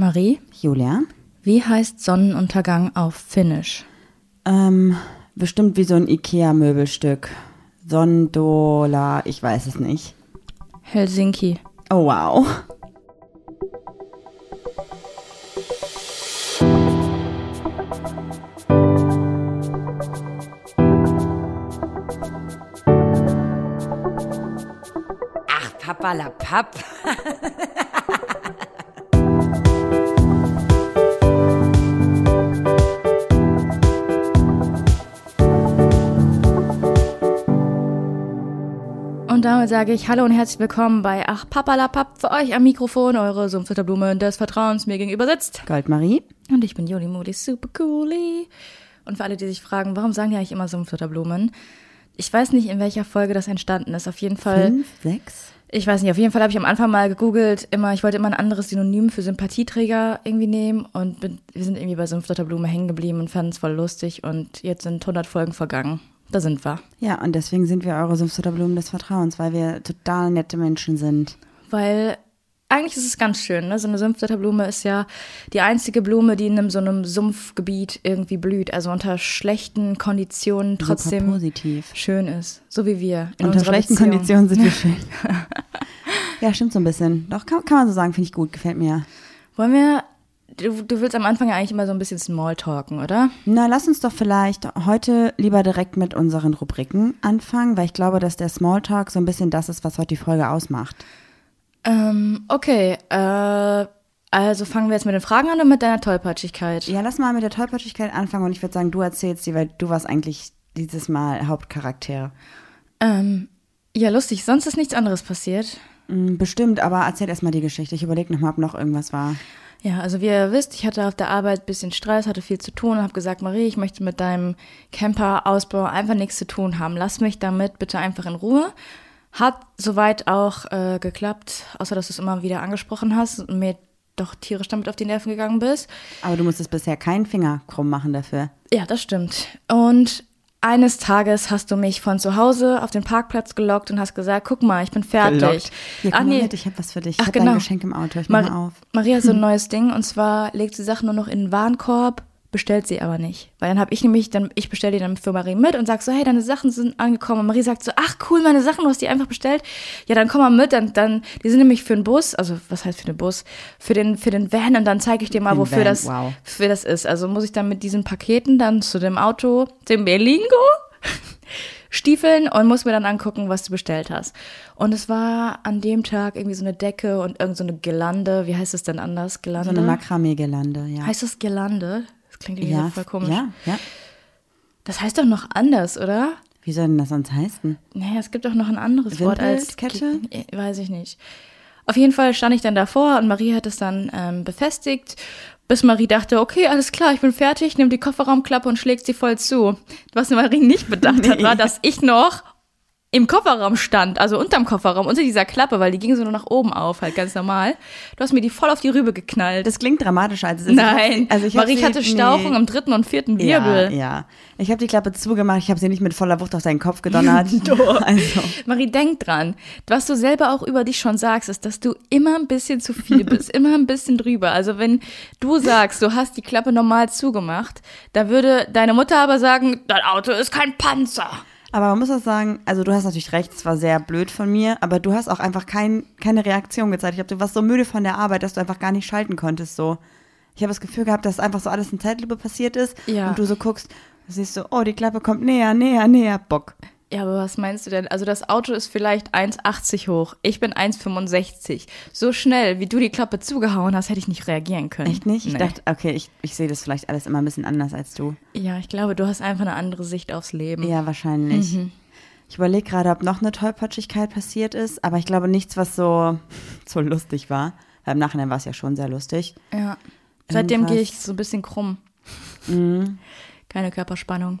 Marie, Julia? wie heißt Sonnenuntergang auf Finnisch? Ähm, bestimmt wie so ein Ikea-Möbelstück. Sondola, ich weiß es nicht. Helsinki. Oh, wow. Ach, Papa la Papp. sage ich Hallo und herzlich willkommen bei Ach Papalapap für euch am Mikrofon, eure Sumpfzitterblume des Vertrauens mir gegenüber sitzt. Goldmarie? Und ich bin Juli Moody, super coolie. Und für alle, die sich fragen, warum sagen die eigentlich immer Sumpfzitterblumen? Ich weiß nicht, in welcher Folge das entstanden ist. Auf jeden Fall. Fünf, sechs? Ich weiß nicht, auf jeden Fall habe ich am Anfang mal gegoogelt, immer, ich wollte immer ein anderes Synonym für Sympathieträger irgendwie nehmen und bin, wir sind irgendwie bei Sumpfdotterblume hängen geblieben und fanden es voll lustig und jetzt sind 100 Folgen vergangen. Da sind wir. Ja, und deswegen sind wir eure Sumpfzitterblumen des Vertrauens, weil wir total nette Menschen sind. Weil eigentlich ist es ganz schön, ne? So eine Sumpfdotterblume ist ja die einzige Blume, die in einem, so einem Sumpfgebiet irgendwie blüht, also unter schlechten Konditionen trotzdem positiv. schön ist. So wie wir. Unter schlechten Beziehung. Konditionen sind wir schön. ja, stimmt so ein bisschen. Doch, kann, kann man so sagen, finde ich gut, gefällt mir. Wollen wir, du, du willst am Anfang ja eigentlich immer so ein bisschen Smalltalken, oder? Na, lass uns doch vielleicht heute lieber direkt mit unseren Rubriken anfangen, weil ich glaube, dass der Smalltalk so ein bisschen das ist, was heute die Folge ausmacht. Ähm, okay, äh, also fangen wir jetzt mit den Fragen an oder mit deiner Tollpatschigkeit? Ja, lass mal mit der Tollpatschigkeit anfangen und ich würde sagen, du erzählst die, weil du warst eigentlich dieses Mal Hauptcharakter. Ähm, ja, lustig, sonst ist nichts anderes passiert. Mm, Bestimmt, aber erzähl erst mal die Geschichte. Ich überlege nochmal, ob noch irgendwas war. Ja, also wie ihr wisst, ich hatte auf der Arbeit ein bisschen Stress, hatte viel zu tun und habe gesagt, Marie, ich möchte mit deinem Camper-Ausbau einfach nichts zu tun haben. Lass mich damit bitte einfach in Ruhe. Hat soweit auch äh, geklappt, außer dass du es immer wieder angesprochen hast und mir doch tierisch damit auf die Nerven gegangen bist. Aber du musstest bisher keinen Finger krumm machen dafür. Ja, das stimmt. Und eines Tages hast du mich von zu Hause auf den Parkplatz gelockt und hast gesagt, guck mal, ich bin fertig. Hier, Ach nee, mit, ich habe was für dich. Ich Ach, genau. dein Geschenk im Auto. Ich mach Mar mal auf. Maria hat so ein neues Ding und zwar legt sie Sachen nur noch in den Warenkorb, bestellt sie aber nicht. Weil dann habe ich nämlich, dann, ich bestelle die dann für Marie mit und sag so, hey, deine Sachen sind angekommen. Und Marie sagt so, ach cool, meine Sachen, du hast die einfach bestellt. Ja, dann komm mal mit, dann, dann, die sind nämlich für den Bus, also was heißt für den Bus? Für den, für den Van und dann zeige ich dir mal, Den wofür Van, das, wow. für das ist. Also muss ich dann mit diesen Paketen dann zu dem Auto, dem Berlingo, stiefeln und muss mir dann angucken, was du bestellt hast. Und es war an dem Tag irgendwie so eine Decke und irgend so eine Girlande. Wie heißt es denn anders? Girlande? So eine Makramee-Gelande, ja. Heißt das Girlande? Das klingt irgendwie ja, so voll komisch. ja, ja. Das heißt doch noch anders, oder? Wie soll denn das sonst heißen? Naja, es gibt doch noch ein anderes Wort als? Gi- Weiß ich nicht. Auf jeden Fall stand ich dann davor und Marie hat es dann ähm, befestigt, bis Marie dachte, okay, alles klar, ich bin fertig, nimmt die Kofferraumklappe und schlägt sie voll zu. Was Marie nicht bedacht hat, Nee. war, dass ich noch im Kofferraum stand, also unterm Kofferraum, unter dieser Klappe, weil die ging so nur nach oben auf, halt ganz normal. Du hast mir die voll auf die Rübe geknallt. Das klingt dramatischer als es ist. Nein, also ich Marie hatte Stauchung nee. am dritten und vierten Wirbel. Ja, ja. Ich habe die Klappe zugemacht, ich habe sie nicht mit voller Wucht auf seinen Kopf gedonnert. also, Marie, denk dran. Was du selber auch über dich schon sagst, ist, dass du immer ein bisschen zu viel bist, immer ein bisschen drüber. Also wenn du sagst, du hast die Klappe normal zugemacht, da würde deine Mutter aber sagen, dein Auto ist kein Panzer. Aber man muss auch sagen, also du hast natürlich recht, es war sehr blöd von mir, aber du hast auch einfach kein, keine Reaktion gezeigt. Ich glaube, du warst so müde von der Arbeit, dass du einfach gar nicht schalten konntest. So, ich habe das Gefühl gehabt, dass einfach so alles in Zeitlupe passiert ist Ja. und du so guckst, siehst du, oh, die Klappe kommt näher, näher, näher, Bock. Ja, aber was meinst du denn? Also das Auto ist vielleicht 1,80 hoch. Ich bin 1,65. So schnell, wie du die Klappe zugehauen hast, hätte ich nicht reagieren können. Echt nicht? Ich Nee. dachte, okay, ich, ich sehe das vielleicht alles immer ein bisschen anders als du. Ja, ich glaube, du hast einfach eine andere Sicht aufs Leben. Ja, wahrscheinlich. Mhm. Ich überlege gerade, ob noch eine Tollpatschigkeit passiert ist, aber ich glaube nichts, was so, so lustig war. Weil im Nachhinein war es ja schon sehr lustig. Ja. Seitdem gehe ich so ein bisschen krumm. Keine Körperspannung.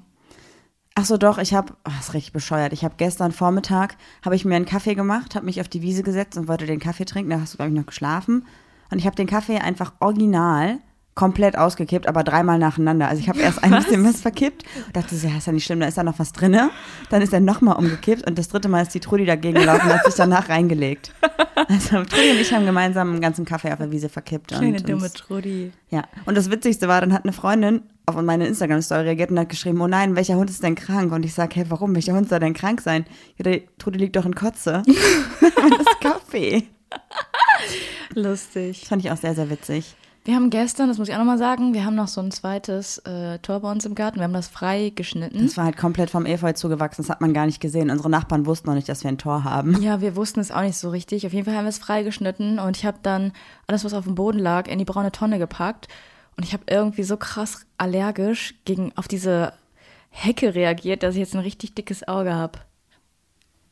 Ach so, doch, ich habe, oh, das ist richtig bescheuert. Ich habe gestern Vormittag, habe ich mir einen Kaffee gemacht, habe mich auf die Wiese gesetzt und wollte den Kaffee trinken. Da hast du, glaube ich, noch geschlafen. Und ich habe den Kaffee einfach original komplett ausgekippt, aber dreimal nacheinander. Also ich habe erst ein bisschen was verkippt und dachte, so, ja, ist ja nicht schlimm, da ist da noch was drinne. Dann ist er nochmal umgekippt und das dritte Mal ist die Trudi dagegen gelaufen und hat sich danach reingelegt. Also Trudi und ich haben gemeinsam einen ganzen Kaffee auf der Wiese verkippt. Kleine und dumme uns- Trudi. ja, und das Witzigste war, dann hat eine Freundin auf meine Instagram-Story reagiert und hat geschrieben, oh nein, welcher Hund ist denn krank? Und ich sage, hey, warum? Welcher Hund soll denn krank sein? Ja, der Trude liegt doch in Kotze. das ist Kaffee. Lustig. Das fand ich auch sehr, sehr witzig. Wir haben gestern, das muss ich auch nochmal sagen, wir haben noch so ein zweites äh, Tor bei uns im Garten. Wir haben das frei geschnitten. Das war halt komplett vom Efeu zugewachsen, das hat man gar nicht gesehen. Unsere Nachbarn wussten noch nicht, dass wir ein Tor haben. Ja, wir wussten es auch nicht so richtig. Auf jeden Fall haben wir es freigeschnitten und ich habe dann alles, was auf dem Boden lag, in die braune Tonne gepackt. Und ich habe irgendwie so krass allergisch gegen auf diese Hecke reagiert, dass ich jetzt ein richtig dickes Auge habe.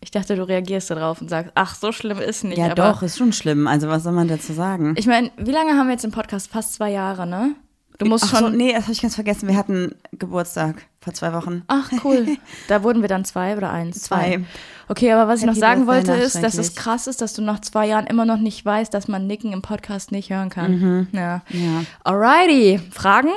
Ich dachte, du reagierst darauf und sagst, ach, so schlimm ist nicht. Ja, doch, ist schon schlimm. Also, was soll man dazu sagen? Ich meine, wie lange haben wir jetzt im Podcast? Fast zwei Jahre, ne? Du musst Ach schon. so, nee, das habe ich ganz vergessen. Wir hatten Geburtstag vor zwei Wochen. Ach, cool. Da wurden wir dann zwei oder eins? Zwei. Okay, aber was ich noch sagen wollte, ist, dass es krass ist, dass du nach zwei Jahren immer noch nicht weißt, dass man Nicken im Podcast nicht hören kann. Ja. Ja. Alrighty. Fragen?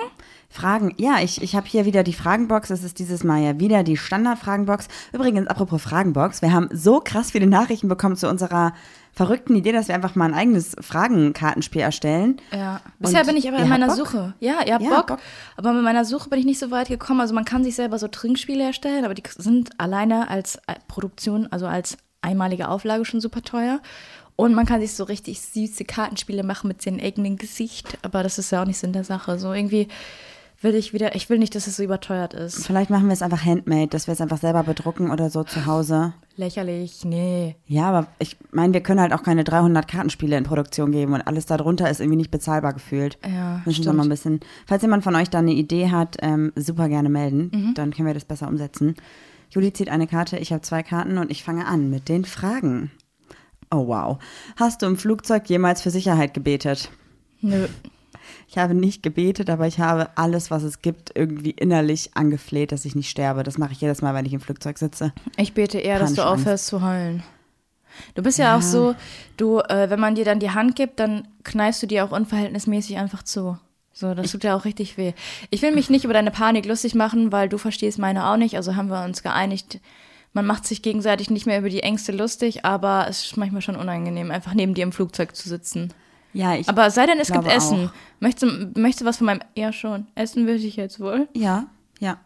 Fragen. Ja, ich, ich habe hier wieder die Fragenbox. Das ist dieses Mal ja wieder die Standard-Fragenbox. Übrigens, apropos Fragenbox, wir haben so krass viele Nachrichten bekommen zu unserer verrückten Idee, dass wir einfach mal ein eigenes Fragenkartenspiel erstellen. Ja. Bisher Und bin ich aber in meiner? Suche. Ja, ihr habt Ja, Bock, Bock. Aber mit meiner Suche bin ich nicht so weit gekommen. Also man kann sich selber so Trinkspiele erstellen, aber die sind alleine als äh, Produktion, also als einmalige Auflage schon super teuer. Und man kann sich so richtig süße Kartenspiele machen mit seinem eigenen Gesicht. Aber das ist ja auch nicht Sinn der Sache. So irgendwie will ich wieder, ich will nicht, dass es so überteuert ist. Vielleicht machen wir es einfach handmade, dass wir es einfach selber bedrucken oder so zu Hause. Lächerlich, nee. Ja, aber ich meine, wir können halt auch keine 300 Kartenspiele in Produktion geben und alles darunter ist irgendwie nicht bezahlbar gefühlt. Ja, Müssen wir mal ein bisschen. Falls jemand von euch da eine Idee hat, ähm, super gerne melden. Mhm. Dann können wir das besser umsetzen. Juli zieht eine Karte, ich habe zwei Karten und ich fange an mit den Fragen. Oh wow. Hast du im Flugzeug jemals für Sicherheit gebetet? Nö. Ich habe nicht gebetet, aber ich habe alles, was es gibt, irgendwie innerlich angefleht, dass ich nicht sterbe. Das mache ich jedes Mal, wenn ich im Flugzeug sitze. Ich bete eher, dass du aufhörst zu heulen. Du bist ja, auch so, du, äh, wenn man dir dann die Hand gibt, dann kneifst du dir auch unverhältnismäßig einfach zu. So, das tut ja auch richtig weh. Ich will mich nicht über deine Panik lustig machen, weil du verstehst meine auch nicht. Also haben wir uns geeinigt, man macht sich gegenseitig nicht mehr über die Ängste lustig, aber es ist manchmal schon unangenehm, einfach neben dir im Flugzeug zu sitzen. Ja, ich. Aber sei denn, es gibt Essen. auch. Möchtest du, möchtest du was von meinem. Ja, schon. Essen würde ich jetzt wohl. Ja, ja.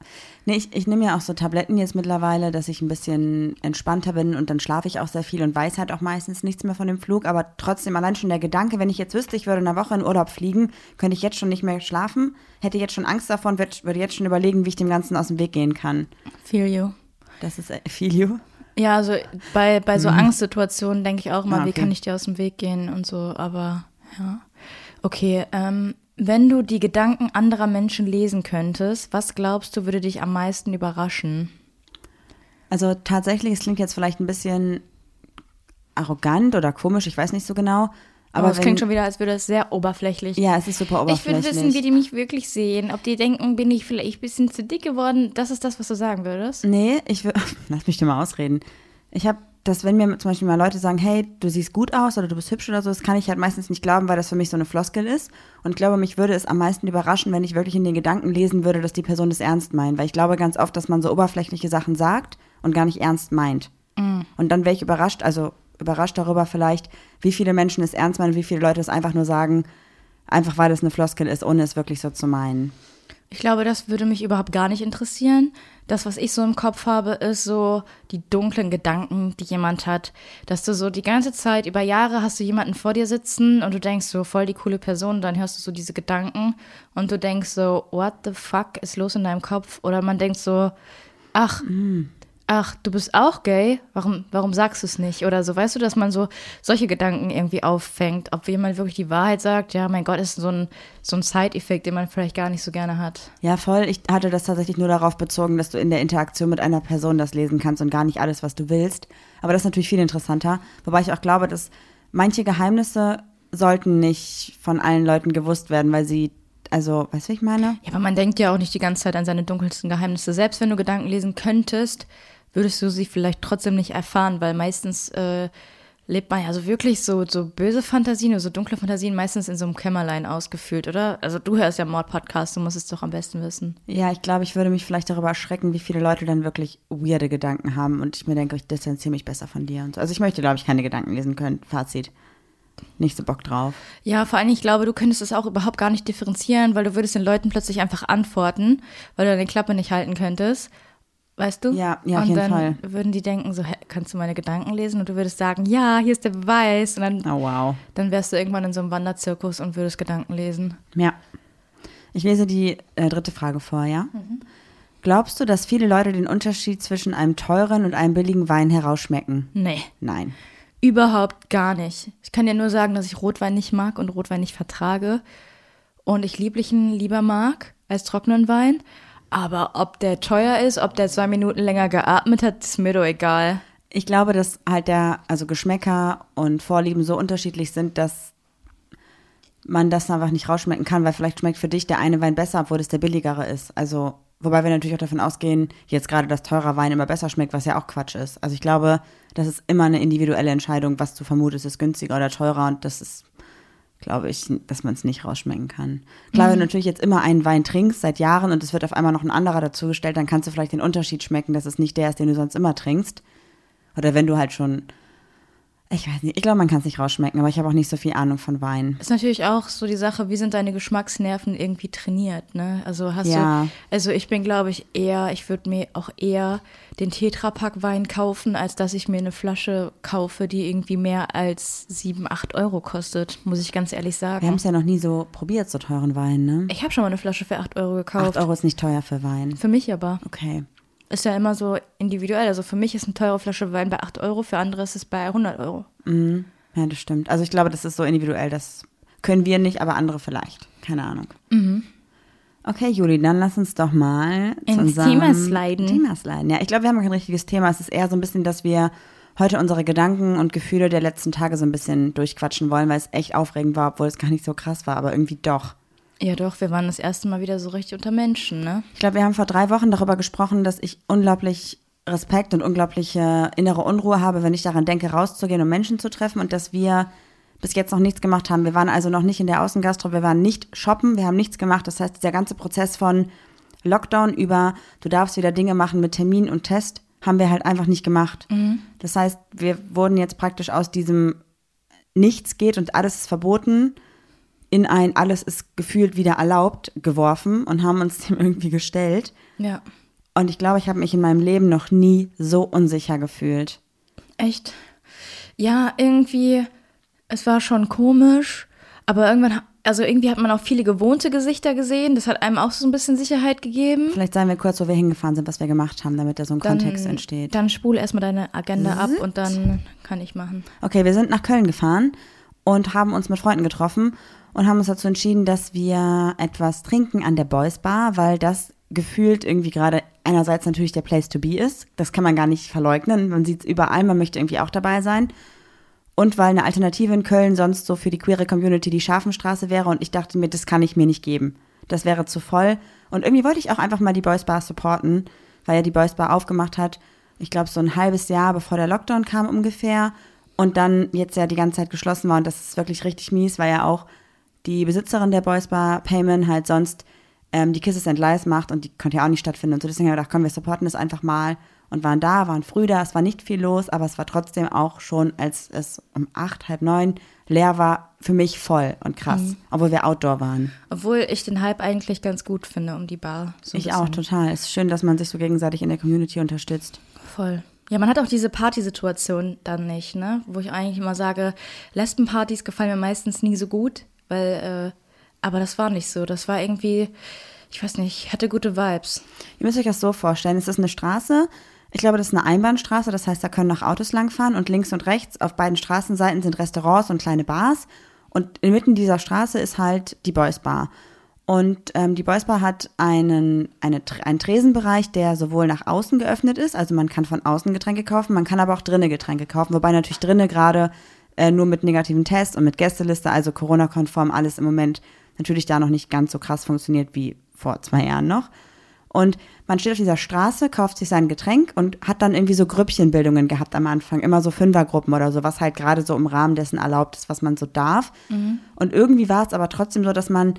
Nee, ich, ich nehme ja auch so Tabletten jetzt mittlerweile, dass ich ein bisschen entspannter bin und dann schlafe ich auch sehr viel und weiß halt auch meistens nichts mehr von dem Flug. Aber trotzdem allein schon der Gedanke, wenn ich jetzt wüsste, ich würde in einer Woche in Urlaub fliegen, könnte ich jetzt schon nicht mehr schlafen, hätte jetzt schon Angst davon, würd- würde jetzt schon überlegen, wie ich dem Ganzen aus dem Weg gehen kann. Feel you. Das ist äh, Filio. Ja, also bei, bei so Angstsituationen denke ich auch mal, Mhm. Ah, wie okay. kann ich dir aus dem Weg gehen und so, aber ja. Okay, ähm, wenn du die Gedanken anderer Menschen lesen könntest, was glaubst du, würde dich am meisten überraschen? Also tatsächlich, es klingt jetzt vielleicht ein bisschen arrogant oder komisch, ich weiß nicht so genau. Aber es wenn, klingt schon wieder, als würde es sehr oberflächlich. Ja, es ist super ich will oberflächlich. wissen, wie die mich wirklich sehen. Ob die denken, bin ich vielleicht ein bisschen zu dick geworden. Das ist das, was du sagen würdest. Nee, ich will. Lass mich dir mal ausreden. Ich habe das, wenn mir zum Beispiel mal Leute sagen, hey, du siehst gut aus oder du bist hübsch oder so, das kann ich halt meistens nicht glauben, weil das für mich so eine Floskel ist. Und ich glaube, mich würde es am meisten überraschen, wenn ich wirklich in den Gedanken lesen würde, dass die Person das ernst meint. Weil ich glaube ganz oft, dass man so oberflächliche Sachen sagt und gar nicht ernst meint. Und dann wäre ich überrascht, also überrascht darüber vielleicht, wie viele Menschen es ernst meinen, wie viele Leute es einfach nur sagen, einfach weil es eine Floskel ist, ohne es wirklich so zu meinen. Ich glaube, das würde mich überhaupt gar nicht interessieren. Das, was ich so im Kopf habe, ist so die dunklen Gedanken, die jemand hat. Dass du so die ganze Zeit, über Jahre hast du jemanden vor dir sitzen und du denkst so, voll die coole Person, dann hörst du so diese Gedanken und du denkst so, what the fuck ist los in deinem Kopf? Oder man denkt so, ach, ach, du bist auch gay? Warum, warum sagst du es nicht? Oder so, weißt du, dass man so solche Gedanken irgendwie auffängt. Ob jemand wirklich die Wahrheit sagt, ja, mein Gott, ist so ein, so ein Side-Effekt, den man vielleicht gar nicht so gerne hat. Ja, voll. Ich hatte das tatsächlich nur darauf bezogen, dass du in der Interaktion mit einer Person das lesen kannst und gar nicht alles, was du willst. Aber das ist natürlich viel interessanter. Wobei ich auch glaube, dass manche Geheimnisse sollten nicht von allen Leuten gewusst werden, weil sie, also, weißt du, wie ich meine? Ja, aber man denkt ja auch nicht die ganze Zeit an seine dunkelsten Geheimnisse. Selbst wenn du Gedanken lesen könntest, würdest du sie vielleicht trotzdem nicht erfahren, weil meistens äh, lebt man ja so wirklich so, so böse Fantasien oder so dunkle Fantasien meistens in so einem Kämmerlein ausgefüllt, oder? Also du hörst ja Mord-Podcast, du musst es doch am besten wissen. Ja, ich glaube, ich würde mich vielleicht darüber erschrecken, wie viele Leute dann wirklich weirde Gedanken haben und ich mir denke, ich distanziere mich besser von dir. Und so. Also ich möchte, glaube ich, keine Gedanken lesen können. Fazit. Nicht so Bock drauf. Ja, vor allem, ich glaube, du könntest es auch überhaupt gar nicht differenzieren, weil du würdest den Leuten plötzlich einfach antworten, weil du deine Klappe nicht halten könntest. Weißt du? Ja, ja, auf und jeden dann Fall. würden die denken, so, hä, kannst du meine Gedanken lesen? Und du würdest sagen, ja, hier ist der Beweis. Und dann, Oh, wow. dann wärst du irgendwann in so einem Wanderzirkus und würdest Gedanken lesen. Ja. Ich lese die äh, dritte Frage vor, ja? Glaubst du, dass viele Leute den Unterschied zwischen einem teuren und einem billigen Wein herausschmecken? Nee, Nein. überhaupt gar nicht. Ich kann dir nur sagen, dass ich Rotwein nicht mag und Rotwein nicht vertrage. Und ich lieblichen lieber mag als trockenen Wein. Aber ob der teuer ist, ob der zwei Minuten länger geatmet hat, ist mir doch egal. Ich glaube, dass halt der, also Geschmäcker und Vorlieben so unterschiedlich sind, dass man das einfach nicht rausschmecken kann, weil vielleicht schmeckt für dich der eine Wein besser, obwohl es der billigere ist. Also, wobei wir natürlich auch davon ausgehen, jetzt gerade, dass teurer Wein immer besser schmeckt, was ja auch Quatsch ist. Also ich glaube, das ist immer eine individuelle Entscheidung, was du vermutest, ist günstiger oder teurer und das ist, glaube ich, dass man es nicht rausschmecken kann. Klar, wenn du natürlich jetzt immer einen Wein trinkst seit Jahren und es wird auf einmal noch ein anderer dazugestellt, dann kannst du vielleicht den Unterschied schmecken, dass es nicht der ist, den du sonst immer trinkst. Oder wenn du halt schon, ich weiß nicht, ich glaube, man kann es nicht rausschmecken, aber ich habe auch nicht so viel Ahnung von Wein. Ist natürlich auch so die Sache, wie sind deine Geschmacksnerven irgendwie trainiert, ne? Also hast Ja. du, also ich bin, glaube ich, eher, ich würde mir auch eher den Tetrapack-Wein kaufen, als dass ich mir eine Flasche kaufe, die irgendwie mehr als 7, 8 Euro kostet, muss ich ganz ehrlich Wir haben sagen. es ja noch nie so probiert, so teuren Wein, ne? Ich habe schon mal eine Flasche für 8 Euro gekauft. 8 Euro ist nicht teuer für Wein. Für mich aber. Okay. Ist ja immer so individuell. Also für mich ist eine teure Flasche Wein bei 8 Euro, für andere ist es bei 100 Euro. Ja, das stimmt. Also ich glaube, das ist so individuell, das können wir nicht, aber andere vielleicht. Keine Ahnung. Okay, Juli, dann lass uns doch mal zu Ins unserem Thema sliden. Thema sliden. Ja, ich glaube, wir haben kein richtiges Thema. Es ist eher so ein bisschen, dass wir heute unsere Gedanken und Gefühle der letzten Tage so ein bisschen durchquatschen wollen, weil es echt aufregend war, obwohl es gar nicht so krass war, aber irgendwie doch. Ja doch, wir waren das erste Mal wieder so richtig unter Menschen, ne? Ich glaube, wir haben vor drei Wochen darüber gesprochen, dass ich unglaublich Respekt und unglaubliche innere Unruhe habe, wenn ich daran denke, rauszugehen und Menschen zu treffen und dass wir bis jetzt noch nichts gemacht haben. Wir waren also noch nicht in der Außengastro, wir waren nicht shoppen, wir haben nichts gemacht. Das heißt, dieser ganze Prozess von Lockdown über, du darfst wieder Dinge machen mit Termin und Test, haben wir halt einfach nicht gemacht. Das heißt, wir wurden jetzt praktisch aus diesem Nichts geht und alles ist verboten in ein alles ist gefühlt wieder erlaubt geworfen und haben uns dem irgendwie gestellt. Ja. Und ich glaube, ich habe mich in meinem Leben noch nie so unsicher gefühlt. Echt? Ja, irgendwie, es war schon komisch, aber irgendwann, also irgendwie hat man auch viele gewohnte Gesichter gesehen. Das hat einem auch so ein bisschen Sicherheit gegeben. Vielleicht sagen wir kurz, wo wir hingefahren sind, was wir gemacht haben, damit da so ein Kontext entsteht. Dann spule erstmal deine Agenda ab und dann kann ich machen. Okay, wir sind nach Köln gefahren und haben uns mit Freunden getroffen und haben uns dazu entschieden, dass wir etwas trinken an der Boys Bar, weil das gefühlt irgendwie gerade einerseits natürlich der Place to be ist. Das kann man gar nicht verleugnen. Man sieht es überall, man möchte irgendwie auch dabei sein. Und weil eine Alternative in Köln sonst so für die queere Community die Scharfenstraße wäre und ich dachte mir, das kann ich mir nicht geben. Das wäre zu voll. Und irgendwie wollte ich auch einfach mal die Boys Bar supporten, weil ja die Boys Bar aufgemacht hat. Ich glaube, so ein halbes Jahr bevor der Lockdown kam ungefähr. Und dann jetzt ja die ganze Zeit geschlossen war. Und das ist wirklich richtig mies, weil ja auch die Besitzerin der Boys Bar, Payman, halt sonst ähm, die Kisses and Lies macht und die konnte ja auch nicht stattfinden. Und so deswegen haben wir gedacht, komm, wir supporten das einfach mal und waren da, waren früh da. Es war nicht viel los, aber es war trotzdem auch schon, als es um acht, halb neun leer war, für mich voll und krass, obwohl wir Outdoor waren. Obwohl ich den Hype eigentlich ganz gut finde um die Bar. So ich auch total. Es ist schön, dass man sich so gegenseitig in der Community unterstützt. Voll. Ja, man hat auch diese Partysituation dann nicht, ne? Wo ich eigentlich immer sage, Lesbenpartys gefallen mir meistens nie so gut, weil, äh, aber das war nicht so. Das war irgendwie, ich weiß nicht, hatte gute Vibes. Ihr müsst euch das so vorstellen, es ist eine Straße, ich glaube, das ist eine Einbahnstraße, das heißt, da können noch Autos langfahren. Und links und rechts auf beiden Straßenseiten sind Restaurants und kleine Bars. Und inmitten dieser Straße ist halt die Boys Bar. Und ähm, die Boys Bar hat einen, eine, einen Tresenbereich, der sowohl nach außen geöffnet ist, also man kann von außen Getränke kaufen, man kann aber auch drinnen Getränke kaufen, wobei natürlich drinnen gerade äh, nur mit negativen Tests und mit Gästeliste, also Corona-konform, alles im Moment natürlich da noch nicht ganz so krass funktioniert wie vor zwei Jahren noch. Und man steht auf dieser Straße, kauft sich sein Getränk und hat dann irgendwie so Grüppchenbildungen gehabt am Anfang. Immer so Fünfergruppen oder so, was halt gerade so im Rahmen dessen erlaubt ist, was man so darf. Und irgendwie war es aber trotzdem so, dass man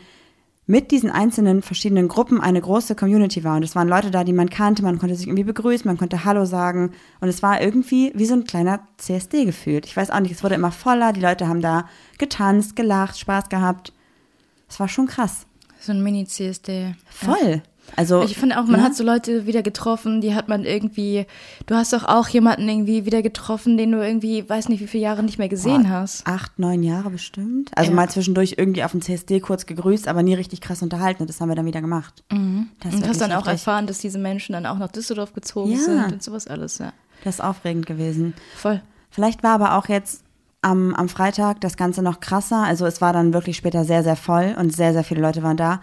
mit diesen einzelnen verschiedenen Gruppen eine große Community war. Und es waren Leute da, die man kannte, man konnte sich irgendwie begrüßen, man konnte Hallo sagen. Und es war irgendwie wie so ein kleiner CSD gefühlt. Ich weiß auch nicht, es wurde immer voller, die Leute haben da getanzt, gelacht, Spaß gehabt. Es war schon krass. So ein Mini-CSD. Voll. Also, Ich finde auch, man ne? hat so Leute wieder getroffen, die hat man irgendwie, du hast doch auch jemanden irgendwie wieder getroffen, den du irgendwie, weiß nicht, wie viele Jahre nicht mehr gesehen Boah, hast. Acht, neun Jahre bestimmt. Also Ja. mal zwischendurch irgendwie auf dem CSD kurz gegrüßt, aber nie richtig krass unterhalten. Und das haben wir dann wieder gemacht. Ist Und hast dann auch erfahren, dass diese Menschen dann auch nach Düsseldorf gezogen Ja. sind und sowas alles, ja. Das ist aufregend gewesen. Voll. Vielleicht war aber auch jetzt am, am Freitag das Ganze noch krasser. Also es war dann wirklich später sehr, sehr voll und sehr, sehr viele Leute waren da,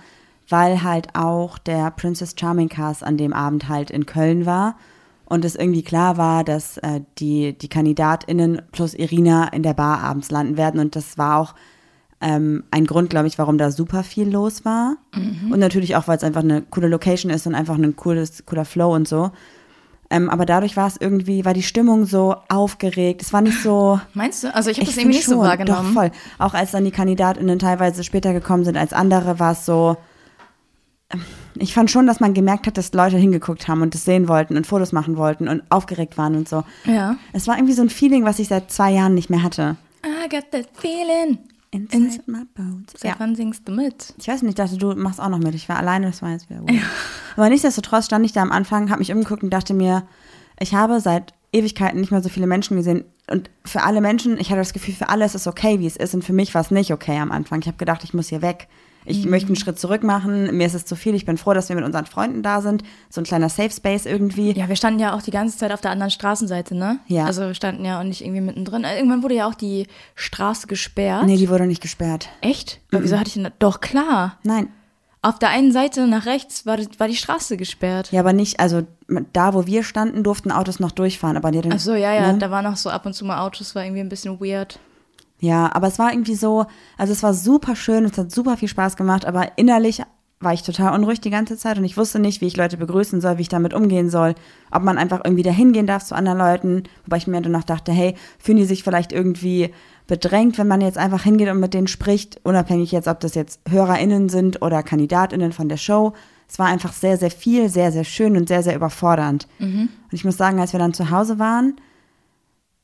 weil halt auch der Princess Charming Cast an dem Abend halt in Köln war. Und es irgendwie klar war, dass äh, die, die KandidatInnen plus Irina in der Bar abends landen werden. Und das war auch ähm, ein Grund, glaube ich, warum da super viel los war. Und natürlich auch, weil es einfach eine coole Location ist und einfach ein cooles, cooler Flow und so. Ähm, aber dadurch war es irgendwie, war die Stimmung so aufgeregt. Es war nicht so. Meinst du? Also ich habe das irgendwie nicht so wahrgenommen. Doch, voll. Auch als dann die KandidatInnen teilweise später gekommen sind als andere, war es so. Ich fand schon, dass man gemerkt hat, dass Leute hingeguckt haben und das sehen wollten und Fotos machen wollten und aufgeregt waren und so. Ja. Es war irgendwie so ein Feeling, was ich seit zwei Jahren nicht mehr hatte. I got that feeling. Inside my bones. Seit Ja. wann singst du mit? Ich weiß nicht, ich dachte, du machst auch noch mit. Ich war alleine, das war jetzt wieder weird. Aber nichtsdestotrotz stand ich da am Anfang, habe mich umgeguckt und dachte mir, ich habe seit Ewigkeiten nicht mehr so viele Menschen gesehen. Und für alle Menschen, ich hatte das Gefühl, für alle ist es okay, wie es ist. Und für mich war es nicht okay am Anfang. Ich habe gedacht, ich muss hier weg. Ich möchte einen Schritt zurück machen. Mir ist es zu viel. Ich bin froh, dass wir mit unseren Freunden da sind. So ein kleiner Safe Space irgendwie. Ja, wir standen ja auch die ganze Zeit auf der anderen Straßenseite, ne? Ja. Also wir standen ja auch nicht irgendwie mittendrin. Äh, Irgendwann wurde ja auch die Straße gesperrt. Nee, die wurde nicht gesperrt. Echt? Aber wieso hatte ich denn da? Doch, klar. Nein. Auf der einen Seite nach rechts war, die- war die Straße gesperrt. Ja, aber nicht, also da, wo wir standen, durften Autos noch durchfahren. Aber die, Ach so, ja, ja, ne? da waren auch so ab und zu mal Autos, war irgendwie ein bisschen weird. Ja, aber es war irgendwie so, also es war super schön, es hat super viel Spaß gemacht, aber innerlich war ich total unruhig die ganze Zeit und ich wusste nicht, wie ich Leute begrüßen soll, wie ich damit umgehen soll, ob man einfach irgendwie dahin gehen darf zu anderen Leuten, wobei ich mir dann noch dachte, hey, fühlen die sich vielleicht irgendwie bedrängt, wenn man jetzt einfach hingeht und mit denen spricht, unabhängig jetzt, ob das jetzt HörerInnen sind oder KandidatInnen von der Show. Es war einfach sehr, sehr viel, sehr, sehr schön und sehr, sehr überfordernd. Und ich muss sagen, als wir dann zu Hause waren,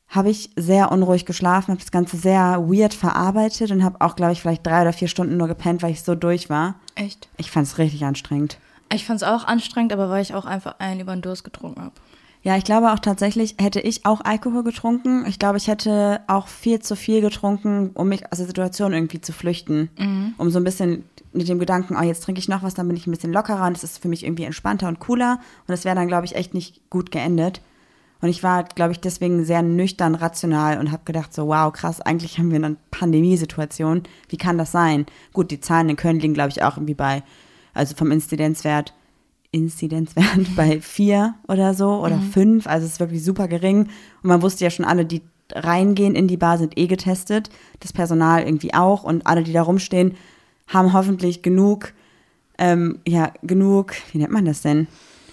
habe ich sehr unruhig geschlafen, habe das Ganze sehr weird verarbeitet und habe auch, glaube ich, vielleicht drei oder vier Stunden nur gepennt, weil ich so durch war. Echt? Ich fand es richtig anstrengend. Ich fand es auch anstrengend, aber weil ich auch einfach einen über den Durst getrunken habe. Ja, ich glaube auch tatsächlich, hätte ich auch Alkohol getrunken. Ich glaube, ich hätte auch viel zu viel getrunken, um mich aus der Situation irgendwie zu flüchten. Um so ein bisschen mit dem Gedanken, oh, jetzt trinke ich noch was, dann bin ich ein bisschen lockerer und es ist für mich irgendwie entspannter und cooler. Und es wäre dann, glaube ich, echt nicht gut geendet. Und ich war, glaube ich, deswegen sehr nüchtern, rational und habe gedacht, so, wow, krass, eigentlich haben wir eine Pandemiesituation. Wie kann das sein? Gut, die Zahlen in Köln liegen, glaube ich, auch irgendwie bei, also vom Inzidenzwert, Inzidenzwert bei vier oder so oder fünf. Also es ist wirklich super gering. Und man wusste ja schon, alle, die reingehen in die Bar, sind eh getestet. Das Personal irgendwie auch. Und alle, die da rumstehen, haben hoffentlich genug, ähm, ja, genug, wie nennt man das denn?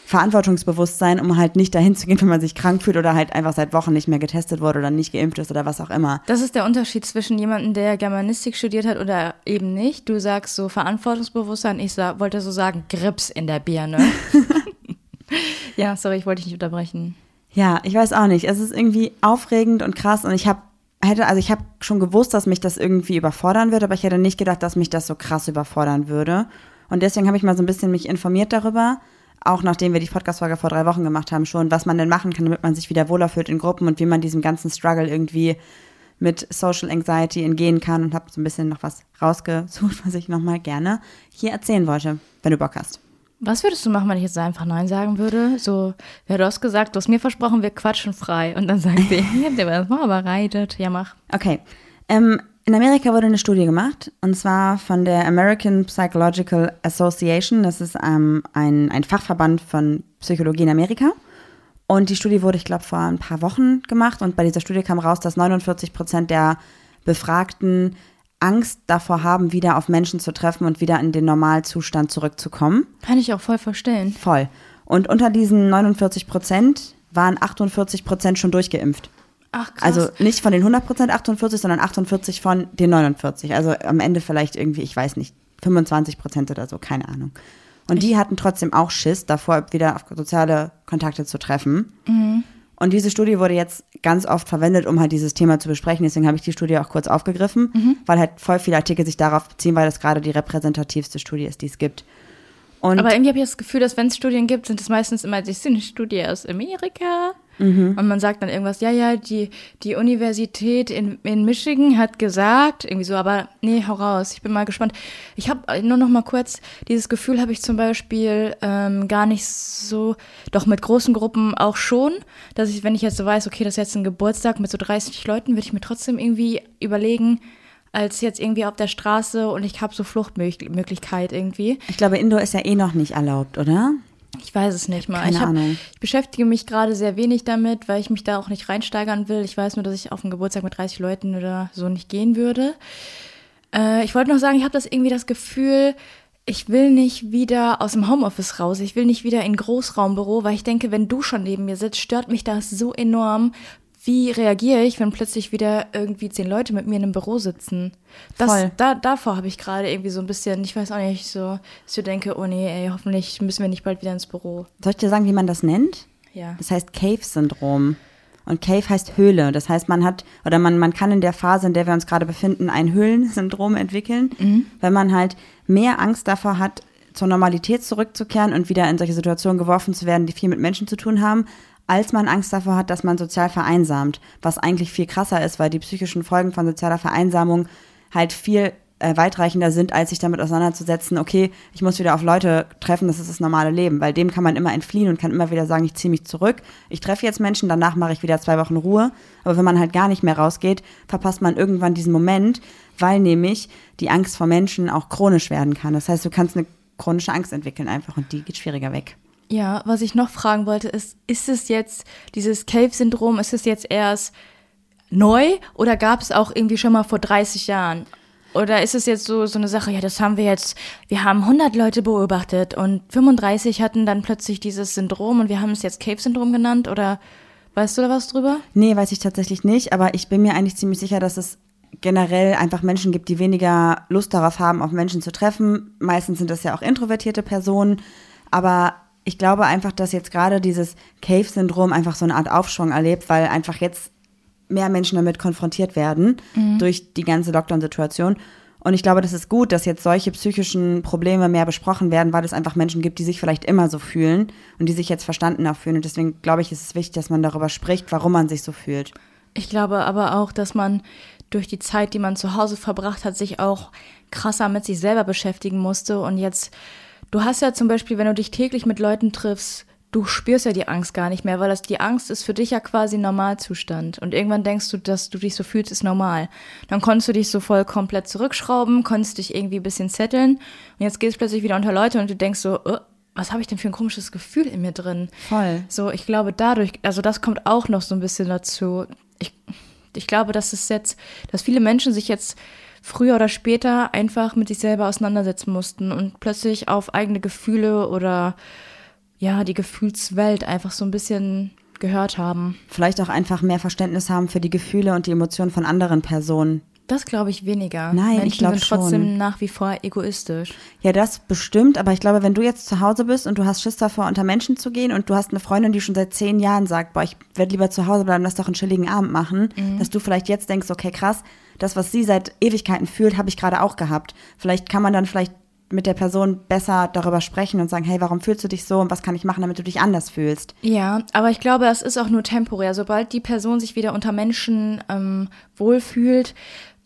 Verantwortungsbewusstsein, um halt nicht dahin zu gehen, wenn man sich krank fühlt oder halt einfach seit Wochen nicht mehr getestet wurde oder nicht geimpft ist oder was auch immer. Das ist der Unterschied zwischen jemandem, der Germanistik studiert hat oder eben nicht. Du sagst so Verantwortungsbewusstsein, ich sa wollte so sagen Grips in der Birne. ja, sorry, ich wollte dich nicht unterbrechen. Ja, ich weiß auch nicht. Es ist irgendwie aufregend und krass und ich habe hätte also ich habe schon gewusst, dass mich das irgendwie überfordern würde, aber ich hätte nicht gedacht, dass mich das so krass überfordern würde. Und deswegen habe ich mal so ein bisschen mich informiert darüber, auch nachdem wir die Podcast-Folge vor drei Wochen gemacht haben schon, was man denn machen kann, damit man sich wieder wohler fühlt in Gruppen und wie man diesem ganzen Struggle irgendwie mit Social Anxiety entgehen kann und habe so ein bisschen noch was rausgesucht, was ich nochmal gerne hier erzählen wollte, wenn du Bock hast. Was würdest du machen, wenn ich jetzt einfach Nein sagen würde? So, ja, du hast gesagt, du hast mir versprochen, wir quatschen frei. Und dann sagt sie, ich hab dir was vorbereitet. Ja, mach. Okay. Ähm, in Amerika wurde eine Studie gemacht, und zwar von der American Psychological Association. Das ist ähm, ein, ein Fachverband von Psychologie in Amerika. Und die Studie wurde, ich glaube, vor ein paar Wochen gemacht. Und bei dieser Studie kam raus, dass 49 Prozent der Befragten Angst davor haben, wieder auf Menschen zu treffen und wieder in den Normalzustand zurückzukommen. Kann ich auch voll verstehen. Voll. Und unter diesen 49 Prozent waren 48 Prozent schon durchgeimpft. Ach krass. Also nicht von den 100 Prozent 48, sondern 48 von den 49. Also am Ende vielleicht irgendwie, ich weiß nicht, 25 Prozent oder so, keine Ahnung. Und die hatten trotzdem auch Schiss, davor wieder auf soziale Kontakte zu treffen. Und diese Studie wurde jetzt ganz oft verwendet, um halt dieses Thema zu besprechen. Deswegen habe ich die Studie auch kurz aufgegriffen, weil halt voll viele Artikel sich darauf beziehen, weil das gerade die repräsentativste Studie ist, die es gibt. Und Aber irgendwie habe ich das Gefühl, dass wenn es Studien gibt, sind es meistens immer, das ist eine Studie aus Amerika. Und man sagt dann irgendwas, ja, ja, die, die Universität in, in Michigan hat gesagt, irgendwie so, aber nee, hau raus, ich bin mal gespannt. Ich habe nur noch mal kurz, dieses Gefühl habe ich zum Beispiel ähm, gar nicht so, doch mit großen Gruppen auch schon, dass ich, wenn ich jetzt so weiß, okay, das ist jetzt ein Geburtstag mit so 30 Leuten, würde ich mir trotzdem irgendwie überlegen, als jetzt irgendwie auf der Straße und ich habe so Fluchtmöglichkeit irgendwie. ich glaube, Indoor ist ja eh noch nicht erlaubt, oder? Ich weiß es nicht mal. Keine ich, hab, Ahnung. ich beschäftige mich gerade sehr wenig damit, weil ich mich da auch nicht reinsteigern will. Ich weiß nur, dass ich auf einen Geburtstag mit 30 Leuten oder so nicht gehen würde. Äh, ich wollte noch sagen, ich habe das irgendwie das Gefühl, ich will nicht wieder aus dem Homeoffice raus. Ich will nicht wieder in Großraumbüro, weil ich denke, wenn du schon neben mir sitzt, stört mich das so enorm. Wie reagiere ich, wenn plötzlich wieder irgendwie zehn Leute mit mir in einem Büro sitzen? Das, Voll. Da, davor habe ich gerade irgendwie so ein bisschen, ich weiß auch nicht, so, dass ich denke, oh nee, ey, hoffentlich müssen wir nicht bald wieder ins Büro. Soll ich dir sagen, wie man das nennt? Ja. Das heißt Cave-Syndrom. Und Cave heißt Höhle. Das heißt, man hat, oder man, man kann in der Phase, in der wir uns gerade befinden, ein Höhlensyndrom entwickeln, wenn man halt mehr Angst davor hat, zur Normalität zurückzukehren und wieder in solche Situationen geworfen zu werden, die viel mit Menschen zu tun haben, als man Angst davor hat, dass man sozial vereinsamt. Was eigentlich viel krasser ist, weil die psychischen Folgen von sozialer Vereinsamung halt viel äh, weitreichender sind, als sich damit auseinanderzusetzen, okay, ich muss wieder auf Leute treffen, das ist das normale Leben, weil dem kann man immer entfliehen und kann immer wieder sagen, ich ziehe mich zurück, ich treffe jetzt Menschen, danach mache ich wieder zwei Wochen Ruhe, aber wenn man halt gar nicht mehr rausgeht, verpasst man irgendwann diesen Moment, weil nämlich die Angst vor Menschen auch chronisch werden kann. Das heißt, du kannst eine chronische Angst entwickeln einfach und die geht schwieriger weg. Ja, was ich noch fragen wollte, ist, ist es jetzt, dieses Cave-Syndrom, ist es jetzt erst neu oder gab es auch irgendwie schon mal vor 30 Jahren? Oder ist es jetzt so, so eine Sache, ja, das haben wir jetzt, wir haben 100 Leute beobachtet und 35 hatten dann plötzlich dieses Syndrom und wir haben es jetzt Cave-Syndrom genannt oder weißt du da was drüber? Nee, weiß ich tatsächlich nicht, aber ich bin mir eigentlich ziemlich sicher, dass es generell einfach Menschen gibt, die weniger Lust darauf haben, auf Menschen zu treffen. Meistens sind das ja auch introvertierte Personen, aber ich glaube einfach, dass jetzt gerade dieses Cave-Syndrom einfach so eine Art Aufschwung erlebt, weil einfach jetzt mehr Menschen damit konfrontiert werden durch die ganze Lockdown-Situation. Und ich glaube, das ist gut, dass jetzt solche psychischen Probleme mehr besprochen werden, weil es einfach Menschen gibt, die sich vielleicht immer so fühlen und die sich jetzt verstandener fühlen. Und deswegen glaube ich, ist es wichtig, dass man darüber spricht, warum man sich so fühlt. Ich glaube aber auch, dass man durch die Zeit, die man zu Hause verbracht hat, sich auch krasser mit sich selber beschäftigen musste. Und jetzt, du hast ja zum Beispiel, wenn du dich täglich mit Leuten triffst, du spürst ja die Angst gar nicht mehr, weil das die Angst ist für dich ja quasi Normalzustand. Und irgendwann denkst du, dass du dich so fühlst, ist normal. Dann konntest du dich so voll komplett zurückschrauben, konntest dich irgendwie ein bisschen zetteln. Und jetzt gehst du plötzlich wieder unter Leute und du denkst so, äh, was habe ich denn für ein komisches Gefühl in mir drin? Voll. So, ich glaube dadurch, also das kommt auch noch so ein bisschen dazu. Ich, ich glaube, dass es jetzt, dass viele Menschen sich jetzt früher oder später einfach mit sich selber auseinandersetzen mussten und plötzlich auf eigene Gefühle oder ja, die Gefühlswelt einfach so ein bisschen gehört haben. Vielleicht auch einfach mehr Verständnis haben für die Gefühle und die Emotionen von anderen Personen. Das glaube ich weniger. Nein, ich Menschen glaub sind trotzdem schon. nach wie vor egoistisch. Ja, das bestimmt, aber ich glaube, wenn du jetzt zu Hause bist und du hast Schiss davor, unter Menschen zu gehen und du hast eine Freundin, die schon seit zehn Jahren sagt, boah, ich werde lieber zu Hause bleiben, lass doch einen chilligen Abend machen, dass du vielleicht jetzt denkst, okay, krass, das, was sie seit Ewigkeiten fühlt, habe ich gerade auch gehabt. Vielleicht kann man dann vielleicht mit der Person besser darüber sprechen und sagen, hey, warum fühlst du dich so und was kann ich machen, damit du dich anders fühlst? Ja, aber ich glaube, das ist auch nur temporär. Sobald die Person sich wieder unter Menschen ähm, wohlfühlt,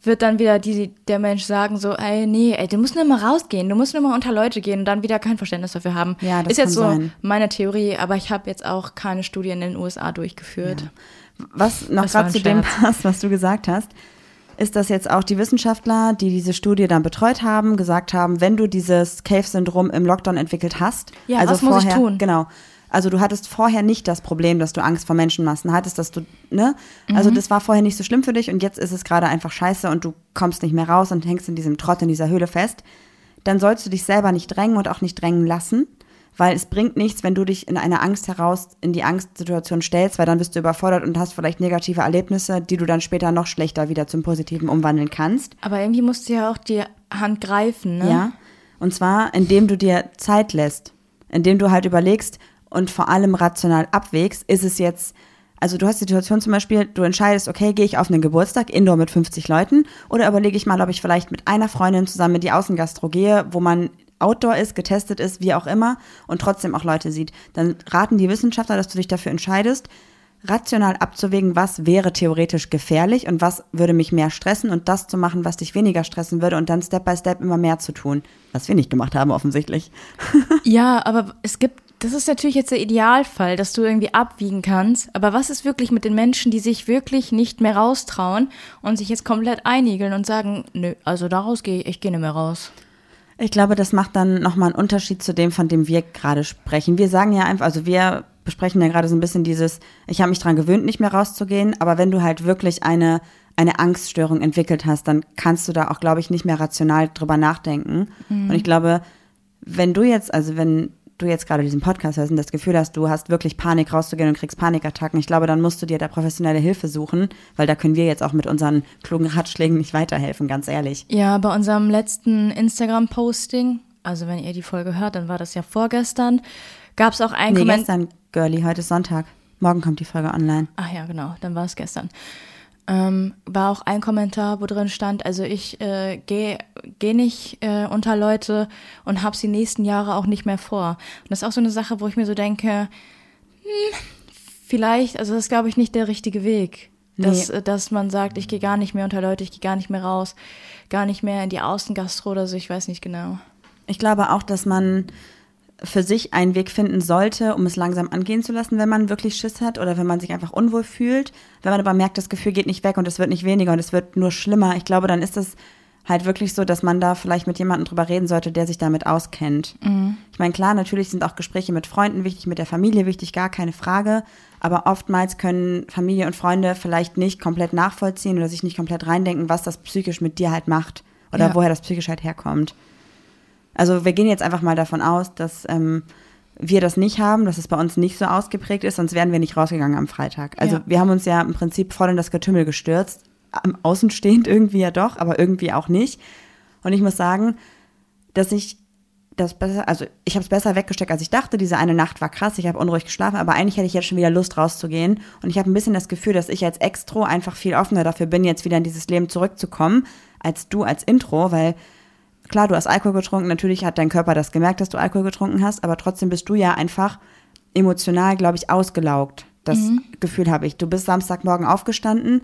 wird dann wieder die, der Mensch sagen so, ey, nee, ey, du musst nur mal rausgehen, du musst nur mal unter Leute gehen und dann wieder kein Verständnis dafür haben. Ja, das ist jetzt so sein. meine Theorie, aber ich habe jetzt auch keine Studien in den USA durchgeführt. Was noch gerade zu dem passt, was du gesagt hast, ist, dass jetzt auch die Wissenschaftler, die diese Studie dann betreut haben, gesagt haben, wenn du dieses Cave-Syndrom im Lockdown entwickelt hast, Ja, also was muss ich vorher, tun? genau, Also du hattest vorher nicht das Problem, dass du Angst vor Menschenmassen hattest, dass du, ne? Also das war vorher nicht so schlimm für dich und jetzt ist es gerade einfach scheiße und du kommst nicht mehr raus und hängst in diesem Trott, in dieser Höhle fest. Dann sollst du dich selber nicht drängen und auch nicht drängen lassen, weil es bringt nichts, wenn du dich in eine Angst heraus, in die Angstsituation stellst, weil dann bist du überfordert und hast vielleicht negative Erlebnisse, die du dann später noch schlechter wieder zum Positiven umwandeln kannst. Aber irgendwie musst du ja auch die Hand greifen, ne? Ja. Und zwar, indem du dir Zeit lässt, indem du halt überlegst und vor allem rational abwägst, ist es jetzt, also du hast die Situation zum Beispiel, du entscheidest, okay, gehe ich auf einen Geburtstag, Indoor mit 50 Leuten, oder überlege ich mal, ob ich vielleicht mit einer Freundin zusammen in die Außengastro gehe, wo man Outdoor ist, getestet ist, wie auch immer, und trotzdem auch Leute sieht. Dann raten die Wissenschaftler, dass du dich dafür entscheidest, rational abzuwägen, was wäre theoretisch gefährlich und was würde mich mehr stressen und das zu machen, was dich weniger stressen würde und dann Step by Step immer mehr zu tun. Was wir nicht gemacht haben, offensichtlich. Ja, aber es gibt, das ist natürlich jetzt der Idealfall, dass du irgendwie abwiegen kannst. Aber was ist wirklich mit den Menschen, die sich wirklich nicht mehr raustrauen und sich jetzt komplett einigeln und sagen, nö, also daraus gehe ich, ich gehe nicht mehr raus. Ich glaube, das macht dann nochmal einen Unterschied zu dem, von dem wir gerade sprechen. Wir sagen ja einfach, also wir besprechen ja gerade so ein bisschen dieses, ich habe mich dran gewöhnt, nicht mehr rauszugehen, aber wenn du halt wirklich eine, eine Angststörung entwickelt hast, dann kannst du da auch, glaube ich, nicht mehr rational drüber nachdenken. Und ich glaube, wenn du jetzt, also wenn du jetzt gerade diesen Podcast hörst und das Gefühl hast, du hast wirklich Panik rauszugehen und kriegst Panikattacken, ich glaube, dann musst du dir da professionelle Hilfe suchen, weil da können wir jetzt auch mit unseren klugen Ratschlägen nicht weiterhelfen, ganz ehrlich. Ja, bei unserem letzten Instagram-Posting, also wenn ihr die Folge hört, dann war das ja vorgestern, gab es auch einen Nee, Kommentar. gestern, Girlie, heute ist Sonntag. Morgen kommt die Folge online. Ach ja, genau, dann war es gestern. Ähm, war auch ein Kommentar, wo drin stand, also ich äh, gehe geh nicht äh, unter Leute und hab's die nächsten Jahre auch nicht mehr vor. Und das ist auch so eine Sache, wo ich mir so denke, hm, vielleicht, also das ist, glaube ich, nicht der richtige Weg. Dass, Nee. äh, dass man sagt, ich gehe gar nicht mehr unter Leute, ich gehe gar nicht mehr raus, gar nicht mehr in die Außengastro oder so, ich weiß nicht genau. Ich glaube auch, dass man für sich einen Weg finden sollte, um es langsam angehen zu lassen, wenn man wirklich Schiss hat oder wenn man sich einfach unwohl fühlt. Wenn man aber merkt, das Gefühl geht nicht weg und es wird nicht weniger und es wird nur schlimmer, ich glaube, dann ist es halt wirklich so, dass man da vielleicht mit jemandem drüber reden sollte, der sich damit auskennt. Ich meine, klar, natürlich sind auch Gespräche mit Freunden wichtig, mit der Familie wichtig, gar keine Frage. Aber oftmals können Familie und Freunde vielleicht nicht komplett nachvollziehen oder sich nicht komplett reindenken, was das psychisch mit dir halt macht oder Ja. woher das psychisch halt herkommt. Also wir gehen jetzt einfach mal davon aus, dass ähm, wir das nicht haben, dass es bei uns nicht so ausgeprägt ist, sonst wären wir nicht rausgegangen am Freitag. Also Ja. wir haben uns ja im Prinzip voll in das Getümmel gestürzt, am Außenstehend irgendwie ja doch, aber irgendwie auch nicht. Und ich muss sagen, dass ich das besser, also ich habe es besser weggesteckt, als ich dachte. Diese eine Nacht war krass, ich habe unruhig geschlafen, aber eigentlich hätte ich jetzt schon wieder Lust rauszugehen. Und ich habe ein bisschen das Gefühl, dass ich als Extro einfach viel offener dafür bin, jetzt wieder in dieses Leben zurückzukommen, als du als Intro, weil klar, du hast Alkohol getrunken, natürlich hat dein Körper das gemerkt, dass du Alkohol getrunken hast, aber trotzdem bist du ja einfach emotional, glaube ich, ausgelaugt. Das Gefühl habe ich. Du bist Samstagmorgen aufgestanden.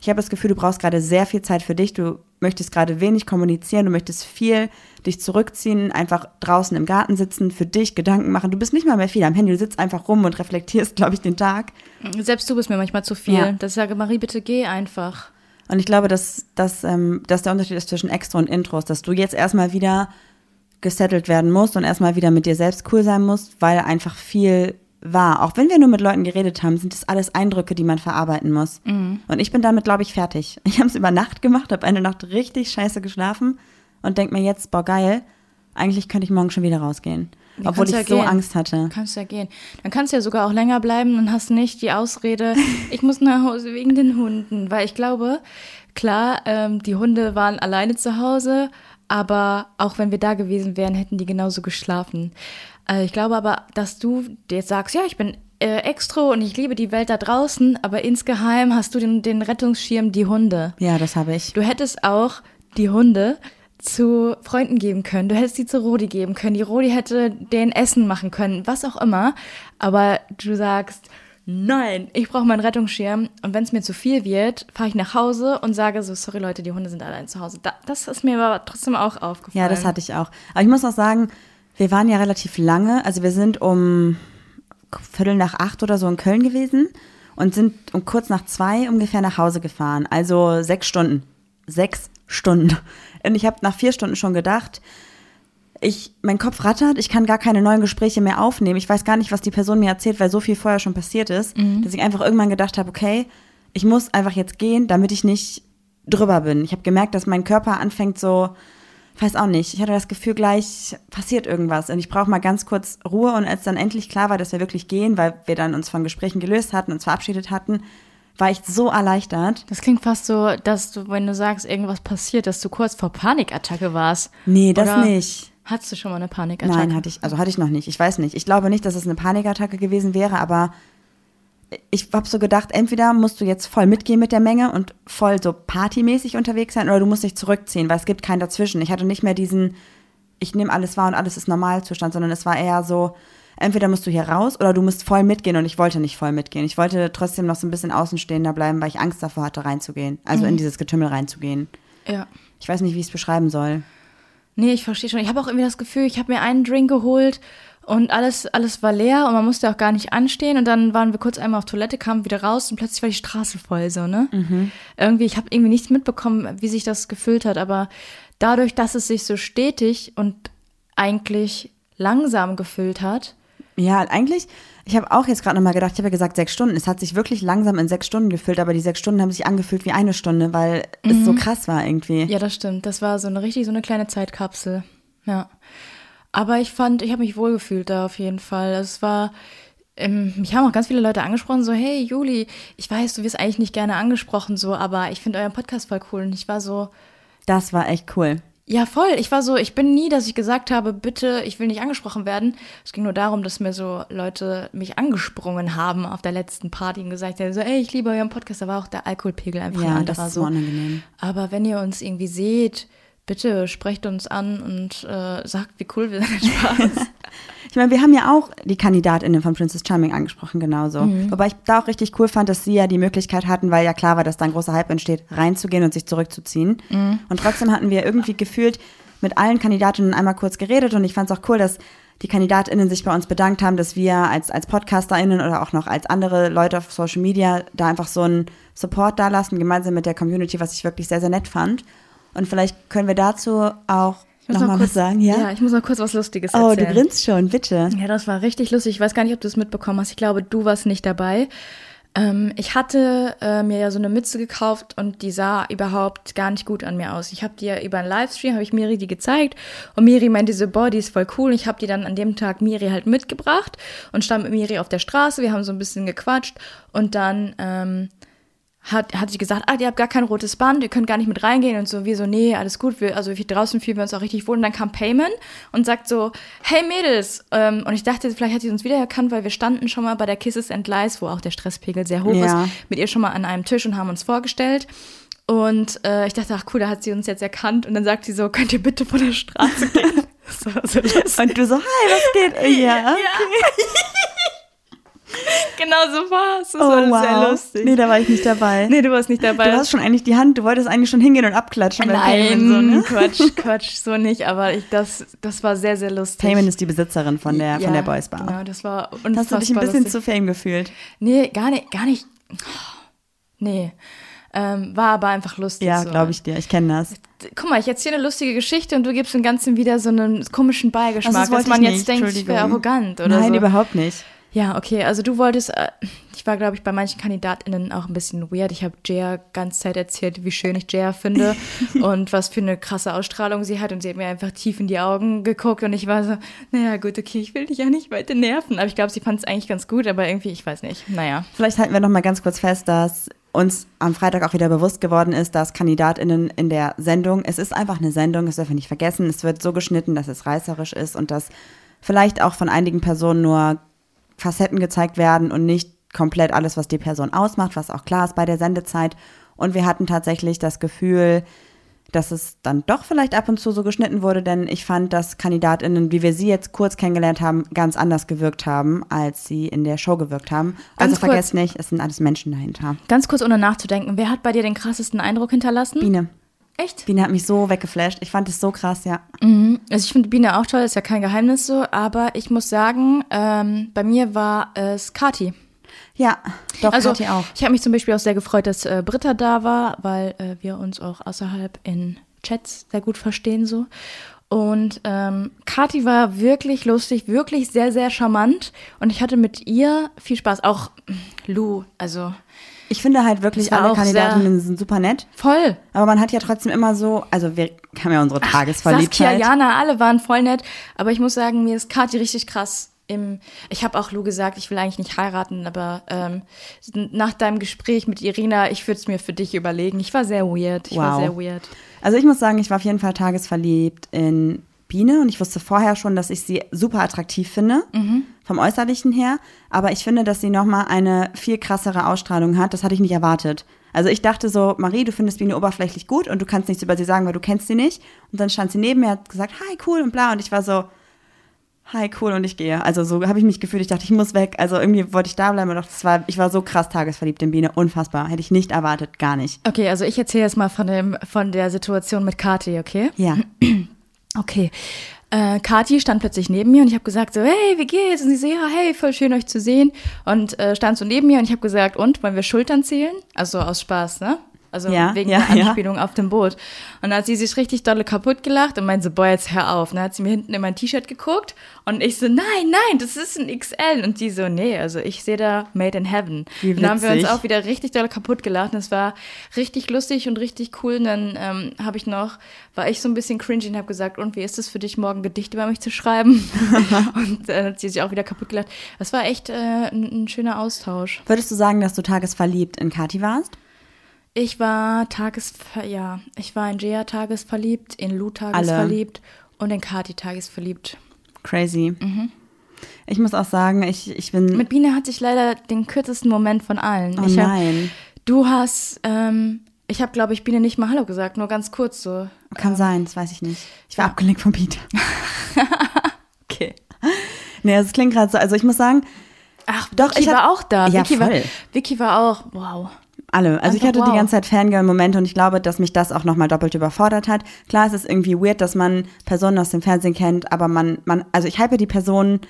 Ich habe das Gefühl, du brauchst gerade sehr viel Zeit für dich. Du möchtest gerade wenig kommunizieren, du möchtest viel dich zurückziehen, einfach draußen im Garten sitzen, für dich Gedanken machen. Du bist nicht mal mehr viel am Handy, du sitzt einfach rum und reflektierst, glaube ich, den Tag. Selbst du bist mir manchmal zu viel. Ja. Ich sage, Marie, bitte geh einfach. Und ich glaube, dass, dass, ähm, dass der Unterschied ist zwischen Extra und Intros, dass du jetzt erstmal wieder gesettelt werden musst und erstmal wieder mit dir selbst cool sein musst, weil einfach viel war. Auch wenn wir nur mit Leuten geredet haben, sind das alles Eindrücke, die man verarbeiten muss. Und ich bin damit, glaube ich, fertig. Ich habe es über Nacht gemacht, habe eine Nacht richtig scheiße geschlafen und denke mir jetzt, boah, geil, eigentlich könnte ich morgen schon wieder rausgehen. Ja, Obwohl ich ja so gehen. Angst hatte. Kannst ja gehen. Dann kannst du ja sogar auch länger bleiben und hast nicht die Ausrede, ich muss nach Hause wegen den Hunden. Weil ich glaube, klar, ähm, die Hunde waren alleine zu Hause, aber auch wenn wir da gewesen wären, hätten die genauso geschlafen. Äh, ich glaube aber, dass du jetzt sagst, ja, ich bin äh, Extro und ich liebe die Welt da draußen, aber insgeheim hast du den, den Rettungsschirm, die Hunde. Ja, das habe ich. Du hättest auch die Hunde zu Freunden geben können. Du hättest sie zu Rodi geben können. Die Rodi hätte den Essen machen können, was auch immer. Aber du sagst, nein, ich brauche meinen Rettungsschirm. Und wenn es mir zu viel wird, fahre ich nach Hause und sage so, sorry Leute, die Hunde sind allein zu Hause. Da, das ist mir aber trotzdem auch aufgefallen. Ja, das hatte ich auch. Aber ich muss auch sagen, wir waren ja relativ lange, also wir sind um Viertel nach acht oder so in Köln gewesen und sind um kurz nach zwei ungefähr nach Hause gefahren. Also sechs Stunden. Sechs Stunden. Und ich habe nach vier Stunden schon gedacht, ich, mein Kopf rattert, ich kann gar keine neuen Gespräche mehr aufnehmen. Ich weiß gar nicht, was die Person mir erzählt, weil so viel vorher schon passiert ist, dass ich einfach irgendwann gedacht habe, okay, ich muss einfach jetzt gehen, damit ich nicht drüber bin. Ich habe gemerkt, dass mein Körper anfängt so, weiß auch nicht, ich hatte das Gefühl, gleich passiert irgendwas und ich brauche mal ganz kurz Ruhe und als dann endlich klar war, dass wir wirklich gehen, weil wir dann uns von Gesprächen gelöst hatten, uns verabschiedet hatten, war ich so erleichtert. Das klingt fast so, dass du, wenn du sagst, irgendwas passiert, dass du kurz vor Panikattacke warst. Nee, das Oder nicht. Hattest du schon mal eine Panikattacke? Nein, hatte ich, also hatte ich noch nicht. Ich weiß nicht. Ich glaube nicht, dass es eine Panikattacke gewesen wäre, aber ich habe so gedacht, entweder musst du jetzt voll mitgehen mit der Menge und voll so partymäßig unterwegs sein oder du musst dich zurückziehen, weil es gibt keinen dazwischen. Ich hatte nicht mehr diesen, ich nehme alles wahr und alles ist Normalzustand, sondern es war eher so, entweder musst du hier raus oder du musst voll mitgehen und ich wollte nicht voll mitgehen. Ich wollte trotzdem noch so ein bisschen außenstehender bleiben, weil ich Angst davor hatte, reinzugehen. Also in dieses Getümmel reinzugehen. Ja. Ich weiß nicht, wie ich es beschreiben soll. Nee, ich verstehe schon. Ich habe auch irgendwie das Gefühl, ich habe mir einen Drink geholt und alles, alles war leer und man musste auch gar nicht anstehen. Und dann waren wir kurz einmal auf Toilette, kamen wieder raus und plötzlich war die Straße voll so, ne? Irgendwie, ich habe irgendwie nichts mitbekommen, wie sich das gefühlt hat. Aber dadurch, dass es sich so stetig und eigentlich langsam gefüllt hat, Ja, eigentlich, ich habe auch jetzt gerade nochmal gedacht, ich habe ja gesagt sechs Stunden. Es hat sich wirklich langsam in sechs Stunden gefüllt, aber die sechs Stunden haben sich angefühlt wie eine Stunde, weil es so krass war irgendwie. Ja, das stimmt. Das war so eine richtig so eine kleine Zeitkapsel. Ja. Aber ich fand, ich habe mich wohlgefühlt da auf jeden Fall. Es war, ähm, mich haben auch ganz viele Leute angesprochen, so, hey Juli, ich weiß, du wirst eigentlich nicht gerne angesprochen, so, aber ich finde euren Podcast voll cool. Und ich war so, Das war echt cool. Ja, voll. Ich war so, ich bin nie, dass ich gesagt habe, bitte, ich will nicht angesprochen werden. Es ging nur darum, dass mir so Leute mich angesprungen haben auf der letzten Party und gesagt haben, so, ey, ich liebe euren Podcast. Da war auch der Alkoholpegel einfach ein Ja, anderer das so. so unangenehm. Aber wenn ihr uns irgendwie seht, bitte sprecht uns an und äh, sagt, wie cool wir sind. Spaß. Ich meine, wir haben ja auch die KandidatInnen von Princess Charming angesprochen, genauso. Mhm. Wobei ich da auch richtig cool fand, dass sie ja die Möglichkeit hatten, weil ja klar war, dass da ein großer Hype entsteht, reinzugehen und sich zurückzuziehen. Mhm. Und trotzdem hatten wir irgendwie gefühlt mit allen Kandidatinnen einmal kurz geredet und ich fand es auch cool, dass die KandidatInnen sich bei uns bedankt haben, dass wir als, als PodcasterInnen oder auch noch als andere Leute auf Social Media da einfach so einen Support da lassen, gemeinsam mit der Community, was ich wirklich sehr, sehr nett fand. Und vielleicht können wir dazu auch nochmal kurz, was sagen, ja? Ja, ich muss noch kurz was Lustiges oh, erzählen. du grinst schon, bitte. Ja, das war richtig lustig. Ich weiß gar nicht, ob du es mitbekommen hast. Ich glaube, du warst nicht dabei. Ähm, ich hatte äh, mir ja so eine Mütze gekauft und die sah überhaupt gar nicht gut an mir aus. Ich habe die ja über einen Livestream, habe ich Miri die gezeigt und Miri meinte so, boah, die ist voll cool. Und ich habe die dann an dem Tag Miri halt mitgebracht und stand mit Miri auf der Straße. Wir haben so ein bisschen gequatscht und dann ähm, hat, hat sie gesagt, ah, ihr habt gar kein rotes Band, ihr könnt gar nicht mit reingehen und so, wir so, nee, alles gut, wir, also hier draußen fühlen wir uns auch richtig wohl und dann kam Payman und sagt so, hey Mädels, ähm, und ich dachte, vielleicht hat sie uns wiedererkannt, weil wir standen schon mal bei der Kisses and Lies, wo auch der Stresspegel sehr hoch Ja. ist, mit ihr schon mal an einem Tisch und haben uns vorgestellt und äh, ich dachte, ach cool, da hat sie uns jetzt erkannt und dann sagt sie so, könnt ihr bitte von der Straße gehen? so lustig. Und du so, hi, was geht? Ja. Genau so war es, das Oh, war wow. sehr lustig. Nee, da war ich nicht dabei. Nee, du warst nicht dabei. du hast schon eigentlich die Hand, du wolltest eigentlich schon hingehen und abklatschen. Nein, so, ne? Quatsch, Quatsch, so nicht, aber ich, das, das war sehr, sehr lustig. Payman ist die Besitzerin von der, Ja, von der Boys Bar. Genau, das war Hast du dich ein unfassbar bisschen lustig. zu fame gefühlt? Nee, gar nicht, gar nicht. Nee. Ähm, war aber einfach lustig. Ja, so. glaube ich dir. Ich kenne das. Guck mal, ich erzähle eine lustige Geschichte und du gibst dem Ganzen wieder so einen komischen Beigeschmack, Also das dass man jetzt denkt, ich wäre arrogant oder Nein, so. überhaupt nicht. Ja, okay, also du wolltest, äh, ich war, glaube ich, bei manchen KandidatInnen auch ein bisschen weird. Ich habe Jaya ganz Zeit erzählt, wie schön ich Jaya finde und was für eine krasse Ausstrahlung sie hat. Und sie hat mir einfach tief in die Augen geguckt und ich war so, naja, gut, okay, ich will dich ja nicht weiter nerven. Aber ich glaube, sie fand es eigentlich ganz gut, aber irgendwie, ich weiß nicht. Naja. Vielleicht halten wir noch mal ganz kurz fest, dass uns am Freitag auch wieder bewusst geworden ist, dass KandidatInnen in der Sendung, es ist einfach eine Sendung, das dürfen wir nicht vergessen, es wird so geschnitten, dass es reißerisch ist und dass vielleicht auch von einigen Personen nur Facetten gezeigt werden und nicht komplett alles, was die Person ausmacht, was auch klar ist bei der Sendezeit. Und wir hatten tatsächlich das Gefühl, dass es dann doch vielleicht ab und zu so geschnitten wurde, denn ich fand, dass KandidatInnen, wie wir sie jetzt kurz kennengelernt haben, ganz anders gewirkt haben, als sie in der Show gewirkt haben. Also Ganz kurz. vergesst nicht, es sind alles Menschen dahinter. Ganz kurz, ohne nachzudenken, wer hat bei dir den krassesten Eindruck hinterlassen? Biene. Echt? Biene hat mich so weggeflasht. Ich fand es so krass, ja. Also ich finde Biene auch toll, ist ja kein Geheimnis so, aber ich muss sagen, ähm, bei mir war es Kati. Ja, doch, Also Kathi auch. ich habe mich zum Beispiel auch sehr gefreut, dass äh, Britta da war, weil äh, wir uns auch außerhalb in Chats sehr gut verstehen so. Und ähm, Kathi war wirklich lustig, wirklich sehr, sehr charmant. Und ich hatte mit ihr viel Spaß. Auch Lou, also Ich finde halt wirklich, war alle Kandidatinnen sind super nett. voll. Aber man hat ja trotzdem immer so, also wir haben ja unsere Saskia, Tagesverliebtheit. Jana, alle waren voll nett. Aber ich muss sagen, mir ist Kathi richtig krass. Im, ich habe auch Lou gesagt, ich will eigentlich nicht heiraten, aber ähm, nach deinem Gespräch mit Irina, ich würde es mir für dich überlegen. Ich war sehr weird. Ich war Wow. sehr weird. Also ich muss sagen, ich war auf jeden Fall tagesverliebt in Biene und ich wusste vorher schon, dass ich sie super attraktiv finde, vom Äußerlichen her. Aber ich finde, dass sie nochmal eine viel krassere Ausstrahlung hat. Das hatte ich nicht erwartet. Also ich dachte so, Marie, du findest Biene oberflächlich gut und du kannst nichts über sie sagen, weil du kennst sie nicht. Und dann stand sie neben mir, hat gesagt, hi, cool und bla. Und ich war so, hi, cool und ich gehe. Also so habe ich mich gefühlt. Ich dachte, ich muss weg. Also irgendwie wollte ich da bleiben und dachte, das war, ich war so krass tagesverliebt in Biene. Unfassbar. Hätte ich nicht erwartet, gar nicht. Okay, also ich erzähle jetzt mal von, dem, von der Situation mit Kathi, okay? Ja. Okay. Äh, Kathi stand plötzlich neben mir und ich habe gesagt so, hey, wie geht's? Und sie so, ja, hey, voll schön euch zu sehen. Und äh, stand so neben mir und ich habe gesagt, und, wollen wir Schultern zählen? Also aus Spaß, ne? Also Ja, wegen ja, der ja. Anspielung auf dem Boot. Und dann hat sie sich richtig dolle kaputt gelacht und meinte so, boah, jetzt hör auf. Und dann hat sie mir hinten in mein T-Shirt geguckt und ich so, nein, nein, das ist ein XL. Und die so, nee, also ich sehe da Made in Heaven. Wie Und dann haben wir uns auch wieder richtig dolle kaputt gelacht. Und es war richtig lustig und richtig cool. Und dann ähm, habe ich noch, war ich so ein bisschen cringy und habe gesagt, und wie ist es für dich, morgen Gedichte über mich zu schreiben? und dann hat sie sich auch wieder kaputt gelacht. Das war echt äh, ein, ein schöner Austausch. Würdest du sagen, dass du tagesverliebt in Kati warst? Ich war tagesver ja, ich war in Jaya tagesverliebt, in Lou tagesverliebt und in Kati tagesverliebt. Crazy. Ich muss auch sagen, ich, ich bin. Mhm. Mit Biene hatte ich leider den kürzesten Moment von allen. oh ich hab, nein. du hast, ähm, ich habe, glaube ich, Biene nicht mal Hallo gesagt, nur ganz kurz so. Kann sein, das weiß ich nicht. Ich war abgelenkt vom Beat. Okay. Nee, das klingt gerade so. Also ich muss sagen, Ach, Doch, Vicky ich hab- war auch da. Ja, Vicky, war, voll. Vicky war auch, wow. Alle. Also ich Einfach hatte die wow. ganze Zeit Fangirl-Momente und ich glaube, dass mich das auch nochmal doppelt überfordert hat. Klar, es ist irgendwie weird, dass man Personen aus dem Fernsehen kennt, aber man, man, also ich hype die Personen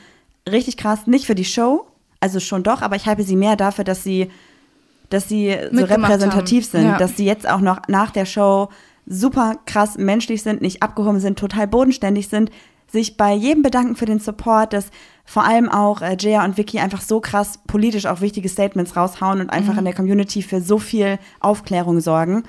richtig krass, nicht für die Show, also schon doch, aber ich hype sie mehr dafür, dass sie, dass sie so repräsentativ haben. sind, Ja. dass sie jetzt auch noch nach der Show super krass menschlich sind, nicht abgehoben sind, total bodenständig sind, sich bei jedem bedanken für den Support, dass vor allem auch äh, Jaya und Vicky einfach so krass politisch auch wichtige Statements raushauen und einfach in der Community für so viel Aufklärung sorgen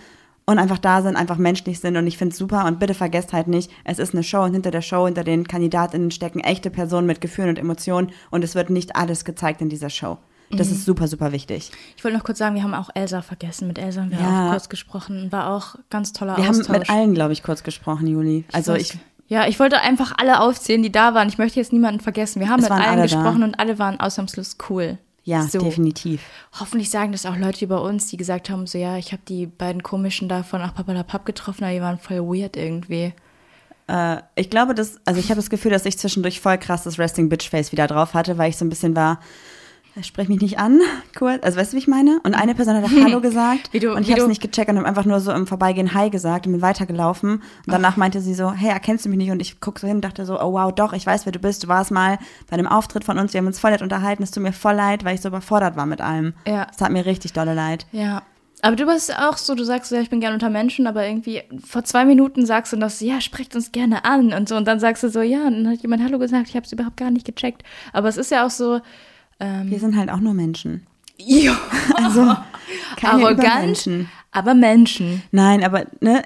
und einfach da sind, einfach menschlich sind und ich finde es super und bitte vergesst halt nicht, es ist eine Show und hinter der Show, hinter den KandidatInnen stecken echte Personen mit Gefühlen und Emotionen und es wird nicht alles gezeigt in dieser Show. Das ist super, super wichtig. Ich wollte noch kurz sagen, wir haben auch Elsa vergessen. Mit Elsa haben wir Ja. auch kurz gesprochen. War auch ganz toller Wir Austausch. haben mit allen, glaube ich, kurz gesprochen, Juli. Also weiß- ich, Ja, ich wollte einfach alle aufzählen, die da waren. Ich möchte jetzt niemanden vergessen. Wir haben Es mit allen alle da. gesprochen und alle waren ausnahmslos cool. ja, so. definitiv. Hoffentlich sagen das auch Leute über uns, die gesagt haben, so ja, ich habe die beiden komischen da von Ach Papalapap getroffen, aber die waren voll weird irgendwie. Äh, ich glaube, dass, also ich habe das Gefühl, dass ich zwischendurch voll krass das Resting Bitch Face wieder drauf hatte, weil ich so ein bisschen war, sprech mich nicht an, kurz, also weißt du, wie ich meine? Und eine Person hat auch Hallo gesagt Wie du- und ich habe es nicht gecheckt und habe einfach nur so im Vorbeigehen Hi gesagt und bin weitergelaufen. Und danach meinte sie so, hey, erkennst du mich nicht? Und ich guck so hin und dachte so, oh wow, doch, ich weiß, wer du bist. Du warst mal bei einem Auftritt von uns, wir haben uns voll nett unterhalten. Es tut mir voll leid, weil ich so überfordert war mit allem. Ja. Es tat mir richtig dolle leid. Ja. Aber du bist auch so, du sagst so, ja, ich bin gern unter Menschen, aber irgendwie vor zwei Minuten sagst du noch so, ja, sprecht uns gerne an und so. Und dann sagst du so, ja, und dann hat jemand Hallo gesagt, ich habe es überhaupt gar nicht gecheckt. Aber es ist ja auch so, ähm, Wir sind halt auch nur Menschen. ja, Also keine arrogant, Übermenschen. aber Menschen. Nein, aber ne,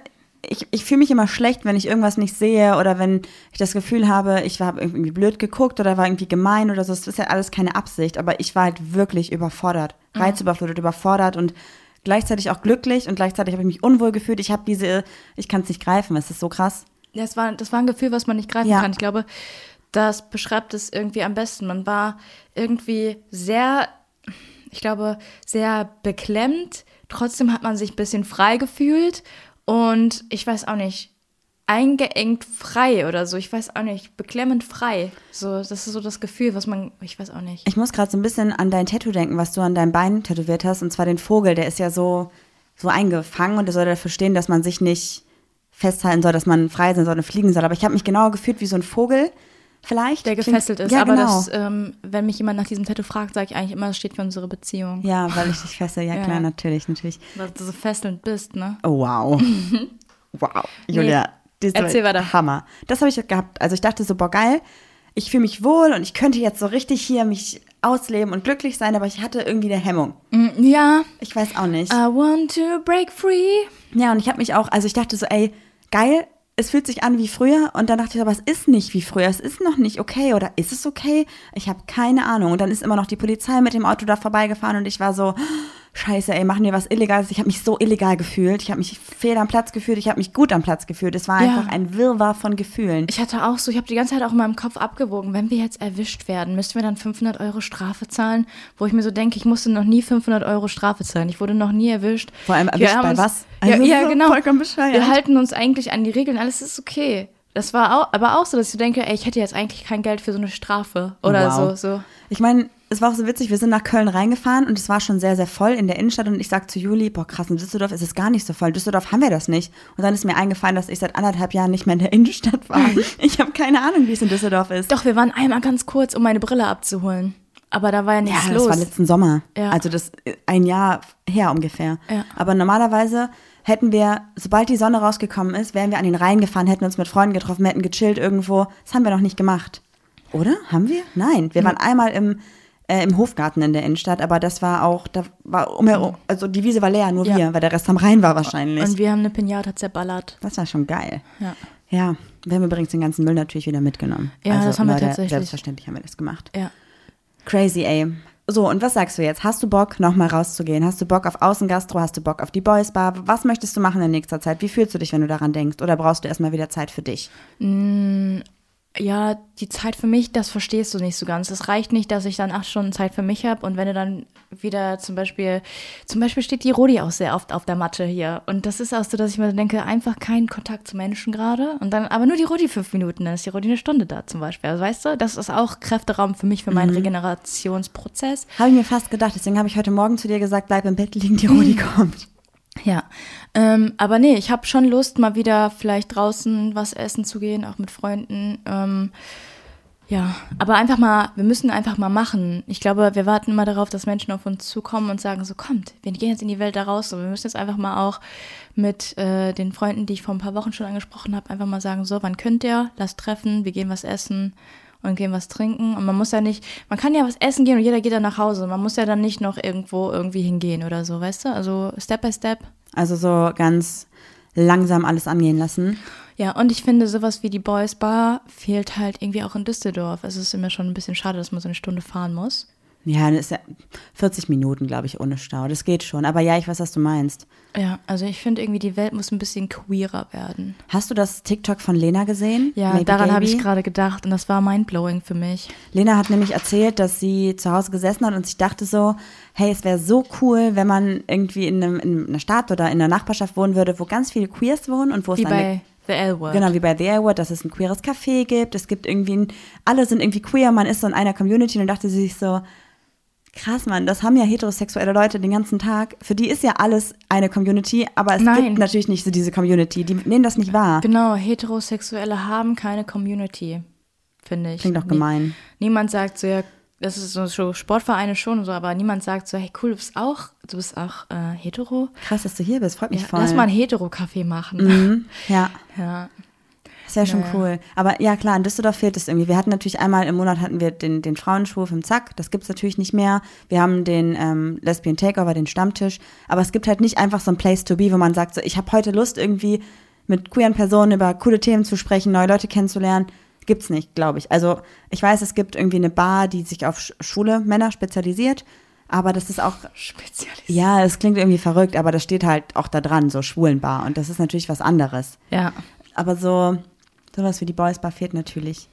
ich, ich fühle mich immer schlecht, wenn ich irgendwas nicht sehe oder wenn ich das Gefühl habe, ich habe irgendwie blöd geguckt oder war irgendwie gemein oder so. Das ist ja alles keine Absicht, aber ich war halt wirklich überfordert, reizüberflutet, überfordert und gleichzeitig auch glücklich und gleichzeitig habe ich mich unwohl gefühlt. Ich habe diese, ich kann es nicht greifen, es ist so krass. Das war, das war ein Gefühl, was man nicht greifen Ja. kann. Ich glaube, das beschreibt es irgendwie am besten. Man war irgendwie sehr, ich glaube, sehr beklemmt. Trotzdem hat man sich ein bisschen frei gefühlt. Und ich weiß auch nicht, eingeengt frei oder so. Ich weiß auch nicht, beklemmend frei. So, das ist so das Gefühl, was man, ich weiß auch nicht. Ich muss gerade so ein bisschen an dein Tattoo denken, was du an deinem Bein tätowiert hast, und zwar den Vogel, der ist ja so, so eingefangen und der soll dafür stehen, dass man sich nicht festhalten soll, dass man frei sein soll und fliegen soll. Aber ich habe mich genau gefühlt wie so ein Vogel, vielleicht. Der Klingt- gefesselt ist. Ja, aber genau. das, ähm, wenn mich jemand nach diesem Tattoo fragt, sage ich eigentlich immer, das steht für unsere Beziehung. Ja, weil ich dich fessel. Ja, Ja. klar, natürlich, natürlich. Weil du so fesselnd bist, ne? Oh, wow. wow. Julia, Das Erzähl weiter. Hammer. Das habe ich gehabt. Also ich dachte so, boah, geil. Ich fühle mich wohl und ich könnte jetzt so richtig hier mich ausleben und glücklich sein, aber ich hatte irgendwie eine Hemmung. Mm, Ja. Ich weiß auch nicht. I want to break free. Ja, und ich habe mich auch, also ich dachte so, ey, geil, es fühlt sich an wie früher. Und dann dachte ich, aber es ist nicht wie früher. Es ist noch nicht okay. Oder ist es okay? Ich habe keine Ahnung. Und dann ist immer noch die Polizei mit dem Auto da vorbeigefahren und ich war so, scheiße, ey, machen wir was Illegales. Ich habe mich so illegal gefühlt. Ich habe mich fehl am Platz gefühlt. Ich habe mich gut am Platz gefühlt. Es war Ja. einfach ein Wirrwarr von Gefühlen. Ich hatte auch so, ich habe die ganze Zeit auch in meinem Kopf abgewogen, wenn wir jetzt erwischt werden, müssten wir dann 500 Euro Strafe zahlen, wo ich mir so denke, ich musste noch nie 500 Euro Strafe zahlen. Ich wurde noch nie erwischt. Vor allem Wir erwischt haben bei uns, was? Ja, Also ja so genau. vollkommen bescheuert. Wir halten uns eigentlich an die Regeln, alles ist okay. Das war auch, aber auch so, dass ich denke, ey, ich hätte jetzt eigentlich kein Geld für so eine Strafe oder Wow. so, so. Ich meine, es war auch so witzig, wir sind nach Köln reingefahren und es war schon sehr, sehr voll in der Innenstadt und ich sag zu Juli, boah krass, in Düsseldorf ist es gar nicht so voll. In Düsseldorf haben wir das nicht. Und dann ist mir eingefallen, dass ich seit anderthalb Jahren nicht mehr in der Innenstadt war. Ich habe keine Ahnung, wie es in Düsseldorf ist. Doch, wir waren einmal ganz kurz, um meine Brille abzuholen. Aber da war ja ja, nichts das los. war letzten Sommer. Ja. Also das äh, ein Jahr her ungefähr. Ja. Aber normalerweise hätten wir, sobald die Sonne rausgekommen ist, wären wir an den Rhein gefahren, hätten uns mit Freunden getroffen, hätten gechillt irgendwo. Das haben wir noch nicht gemacht. Oder? Haben wir? Nein. Wir waren einmal im, äh, im Hofgarten in der Innenstadt, aber das war auch, da war umherum, also die Wiese war leer, nur Ja. wir, weil der Rest am Rhein war wahrscheinlich. Und wir haben eine Pinata zerballert. das war schon geil. Ja. Ja, wir haben übrigens den ganzen Müll natürlich wieder mitgenommen. Also, Ja, das haben wir tatsächlich. Selbstverständlich haben wir das gemacht. Ja. Crazy, ey. So, und was sagst du jetzt? Hast du Bock, nochmal rauszugehen? Hast du Bock auf Außengastro? Hast du Bock auf die Boys Bar? Was möchtest du machen in nächster Zeit? Wie fühlst du dich, wenn du daran denkst? Oder brauchst du erstmal wieder Zeit für dich? Ja, die Zeit für mich, das verstehst du nicht so ganz. Es reicht nicht, dass ich dann acht Stunden Zeit für mich habe und wenn du dann wieder zum Beispiel, zum Beispiel steht die Rodi auch sehr oft auf der Matte hier und das ist auch so, dass ich mir denke, einfach keinen Kontakt zu Menschen gerade und dann aber nur die Rodi fünf Minuten, dann ist die Rodi eine Stunde da zum Beispiel. Also weißt du, das ist auch Kräfteraum für mich, für meinen Regenerationsprozess. Habe ich mir fast gedacht. Deswegen habe ich heute Morgen zu dir gesagt, bleib im Bett liegen, die Rudi kommt. Ja, ähm, aber nee, ich habe schon Lust, mal wieder vielleicht draußen was essen zu gehen, auch mit Freunden. Ähm, ja, aber einfach mal, wir müssen einfach mal machen. Ich glaube, wir warten immer darauf, dass Menschen auf uns zukommen und sagen, so kommt, wir gehen jetzt in die Welt da raus und wir müssen jetzt einfach mal auch mit äh, den Freunden, die ich vor ein paar Wochen schon angesprochen habe, einfach mal sagen, so, wann könnt ihr? Lasst treffen, wir gehen was essen und gehen was trinken. Und man muss ja nicht, man kann ja was essen gehen und jeder geht dann nach Hause. Man muss ja dann nicht noch irgendwo irgendwie hingehen oder so, weißt du? Also Step by Step. Also so ganz langsam alles angehen lassen. Ja, und ich finde, sowas wie die Boys Bar fehlt halt irgendwie auch in Düsseldorf. Es ist immer schon ein bisschen schade, dass man so eine Stunde fahren muss. Ja, das ist ja 40 Minuten, glaube ich, ohne Stau. Das geht schon. Aber ja, ich weiß, was du meinst. Ja, also ich finde irgendwie, die Welt muss ein bisschen queerer werden. Hast du das TikTok von Lena gesehen? Ja, Maybe daran habe ich gerade gedacht und das war mindblowing für mich. Lena hat nämlich erzählt, dass sie zu Hause gesessen hat und sich dachte so, hey, es wäre so cool, wenn man irgendwie in, einem, in einer Stadt oder in einer Nachbarschaft wohnen würde, wo ganz viele Queers wohnen und wo es eine, bei The L-Word. Genau, wie bei The Airwood, dass es ein queeres Café gibt. Es gibt irgendwie, ein, alle sind irgendwie queer, man ist so in einer Community und dachte sie sich so, krass, Mann, das haben ja heterosexuelle Leute den ganzen Tag. Für die ist ja alles eine Community, aber es Nein. gibt natürlich nicht so diese Community. Die nehmen das nicht wahr. Genau, Heterosexuelle haben keine Community, finde ich. Klingt doch gemein. Niemand sagt so, ja, das ist so, Sportvereine schon und so, aber niemand sagt so, hey cool, du bist auch, du bist auch äh, hetero. Krass, dass du hier bist, freut mich Ja, voll. lass mal ein Hetero-Café machen. Mhm, ja. Ja. Das wäre schon Naja. cool. Aber ja, klar, in Düsseldorf fehlt es irgendwie. Wir hatten natürlich einmal im Monat hatten wir den, den Frauenschwurf im Zack. Das gibt's natürlich nicht mehr. Wir haben den ähm, Lesbian Takeover, den Stammtisch. Aber es gibt halt nicht einfach so ein Place to be, wo man sagt, so, ich habe heute Lust, irgendwie mit queeren Personen über coole Themen zu sprechen, neue Leute kennenzulernen. Gibt's nicht, glaube ich. Also ich weiß, es gibt irgendwie eine Bar, die sich auf Sch- schwule Männer spezialisiert. Aber das ist auch, Spezialist. ja, es klingt irgendwie verrückt, aber das steht halt auch da dran, so Schwulenbar. Und das ist natürlich was anderes. Ja. Aber so, sowas wie die Boys Bar fehlt natürlich.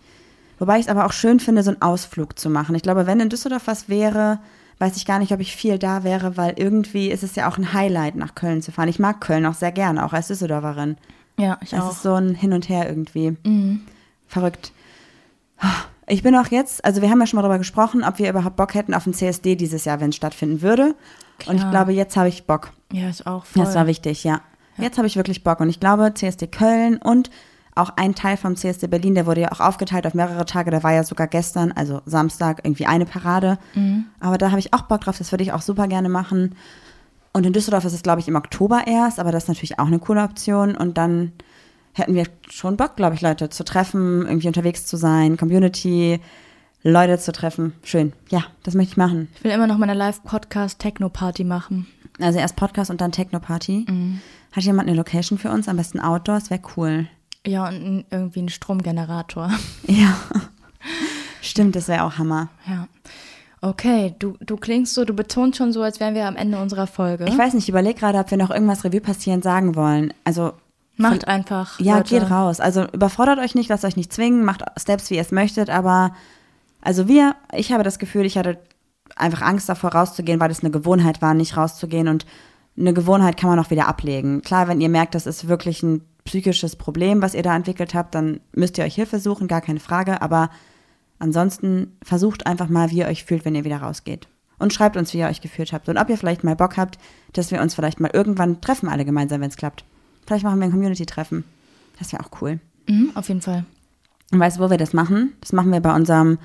Wobei ich es aber auch schön finde, so einen Ausflug zu machen. Ich glaube, wenn in Düsseldorf was wäre, weiß ich gar nicht, ob ich viel da wäre, weil irgendwie ist es ja auch ein Highlight, nach Köln zu fahren. Ich mag Köln auch sehr gerne, auch als Düsseldorferin. Ja, ich Es auch. ist so ein Hin und Her irgendwie. Verrückt. Ich bin auch jetzt, also wir haben ja schon mal darüber gesprochen, ob wir überhaupt Bock hätten auf ein CSD dieses Jahr, wenn es stattfinden würde. Und ich Klar. glaube, jetzt habe ich Bock. ja, ist auch voll. Das war wichtig, ja. Jetzt habe ich wirklich Bock. Und ich glaube, CSD Köln und auch ein Teil vom CSD Berlin, der wurde ja auch aufgeteilt auf mehrere Tage. Da war ja sogar gestern, also Samstag, irgendwie eine Parade. Aber da habe ich auch Bock drauf. Das würde ich auch super gerne machen. Und in Düsseldorf ist es, glaube ich, im Oktober erst. Aber das ist natürlich auch eine coole Option. Und dann hätten wir schon Bock, glaube ich, Leute zu treffen, irgendwie unterwegs zu sein, Community, Leute zu treffen. Schön. Ja, das möchte ich machen. Ich will immer noch meine Live-Podcast-Techno-Party machen. Also erst Podcast und dann Techno-Party. Hat jemand eine Location für uns? Am besten Outdoor, das wäre cool. Ja, und irgendwie ein Stromgenerator. Ja. Stimmt, das wäre auch Hammer. Ja. Okay, du, du klingst so, du betonst schon so, als wären wir am Ende unserer Folge. Ich weiß nicht, ich überlege gerade, ob wir noch irgendwas Revue passierend sagen wollen. Also Macht einfach. Ja, Leute. geht raus. Also überfordert euch nicht, lasst euch nicht zwingen, macht Steps, wie ihr es möchtet, aber also wir, ich habe das Gefühl, ich hatte einfach Angst davor rauszugehen, weil es eine Gewohnheit war, nicht rauszugehen und eine Gewohnheit kann man auch wieder ablegen. Klar, wenn ihr merkt, das ist wirklich ein psychisches Problem, was ihr da entwickelt habt, dann müsst ihr euch Hilfe suchen, gar keine Frage, aber ansonsten versucht einfach mal, wie ihr euch fühlt, wenn ihr wieder rausgeht. Und schreibt uns, wie ihr euch gefühlt habt und ob ihr vielleicht mal Bock habt, dass wir uns vielleicht mal irgendwann treffen, alle gemeinsam, wenn es klappt. Vielleicht machen wir ein Community-Treffen. Das wäre auch cool. Mhm, auf jeden Fall. Und weißt du, wo wir das machen? Das machen wir bei unserem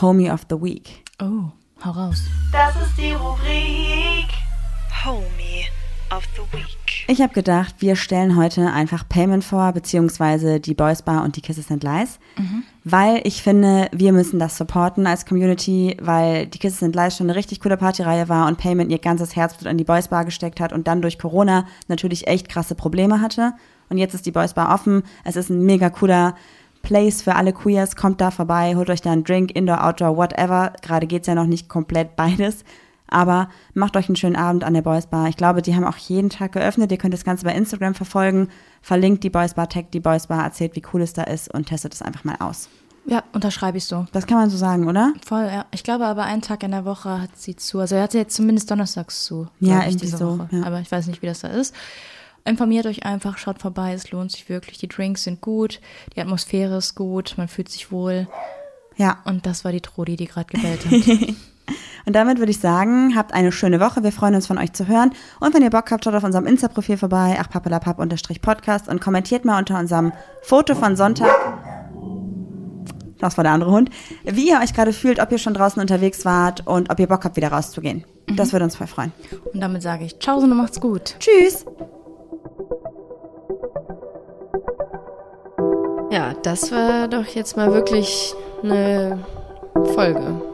Homie of the Week. Oh, hau raus. Das ist die Rubrik Homie. Ich habe gedacht, wir stellen heute einfach Payment vor, beziehungsweise die Boys Bar und die Kisses and Lies. Weil ich finde, wir müssen das supporten als Community, weil die Kisses and Lies schon eine richtig coole Partyreihe war und Payment ihr ganzes Herzblut an die Boys Bar gesteckt hat und dann durch Corona natürlich echt krasse Probleme hatte. Und jetzt ist die Boys Bar offen. Es ist ein mega cooler Place für alle Queers. Kommt da vorbei, holt euch da einen Drink, Indoor, Outdoor, whatever. Gerade geht's ja noch nicht komplett beides. Aber macht euch einen schönen Abend an der Boys Bar. Ich glaube, die haben auch jeden Tag geöffnet. Ihr könnt das Ganze bei Instagram verfolgen. Verlinkt die Boys Bar, taggt die Boys Bar, erzählt, wie cool es da ist und testet es einfach mal aus. Ja, unterschreibe ich so. Das kann man so sagen, oder? Voll, ja. Ich glaube aber einen Tag in der Woche hat sie zu. Also er hatte jetzt zumindest donnerstags zu. Ja, ich, irgendwie diese so, Woche. ja. Aber ich weiß nicht, wie das da ist. Informiert euch einfach, schaut vorbei, es lohnt sich wirklich. Die Drinks sind gut, die Atmosphäre ist gut, man fühlt sich wohl. Ja. Und das war die Trudi, die gerade gebellt hat. Und damit würde ich sagen, habt eine schöne Woche. Wir freuen uns von euch zu hören. Und wenn ihr Bock habt, schaut auf unserem Insta-Profil vorbei, achpapelapap-podcast und kommentiert mal unter unserem Foto von Sonntag. Das war der andere Hund. Wie ihr euch gerade fühlt, ob ihr schon draußen unterwegs wart und ob ihr Bock habt, wieder rauszugehen. Das würde uns voll freuen. Und damit sage ich, ciao und macht's gut. Tschüss! Ja, das war doch jetzt mal wirklich eine Folge.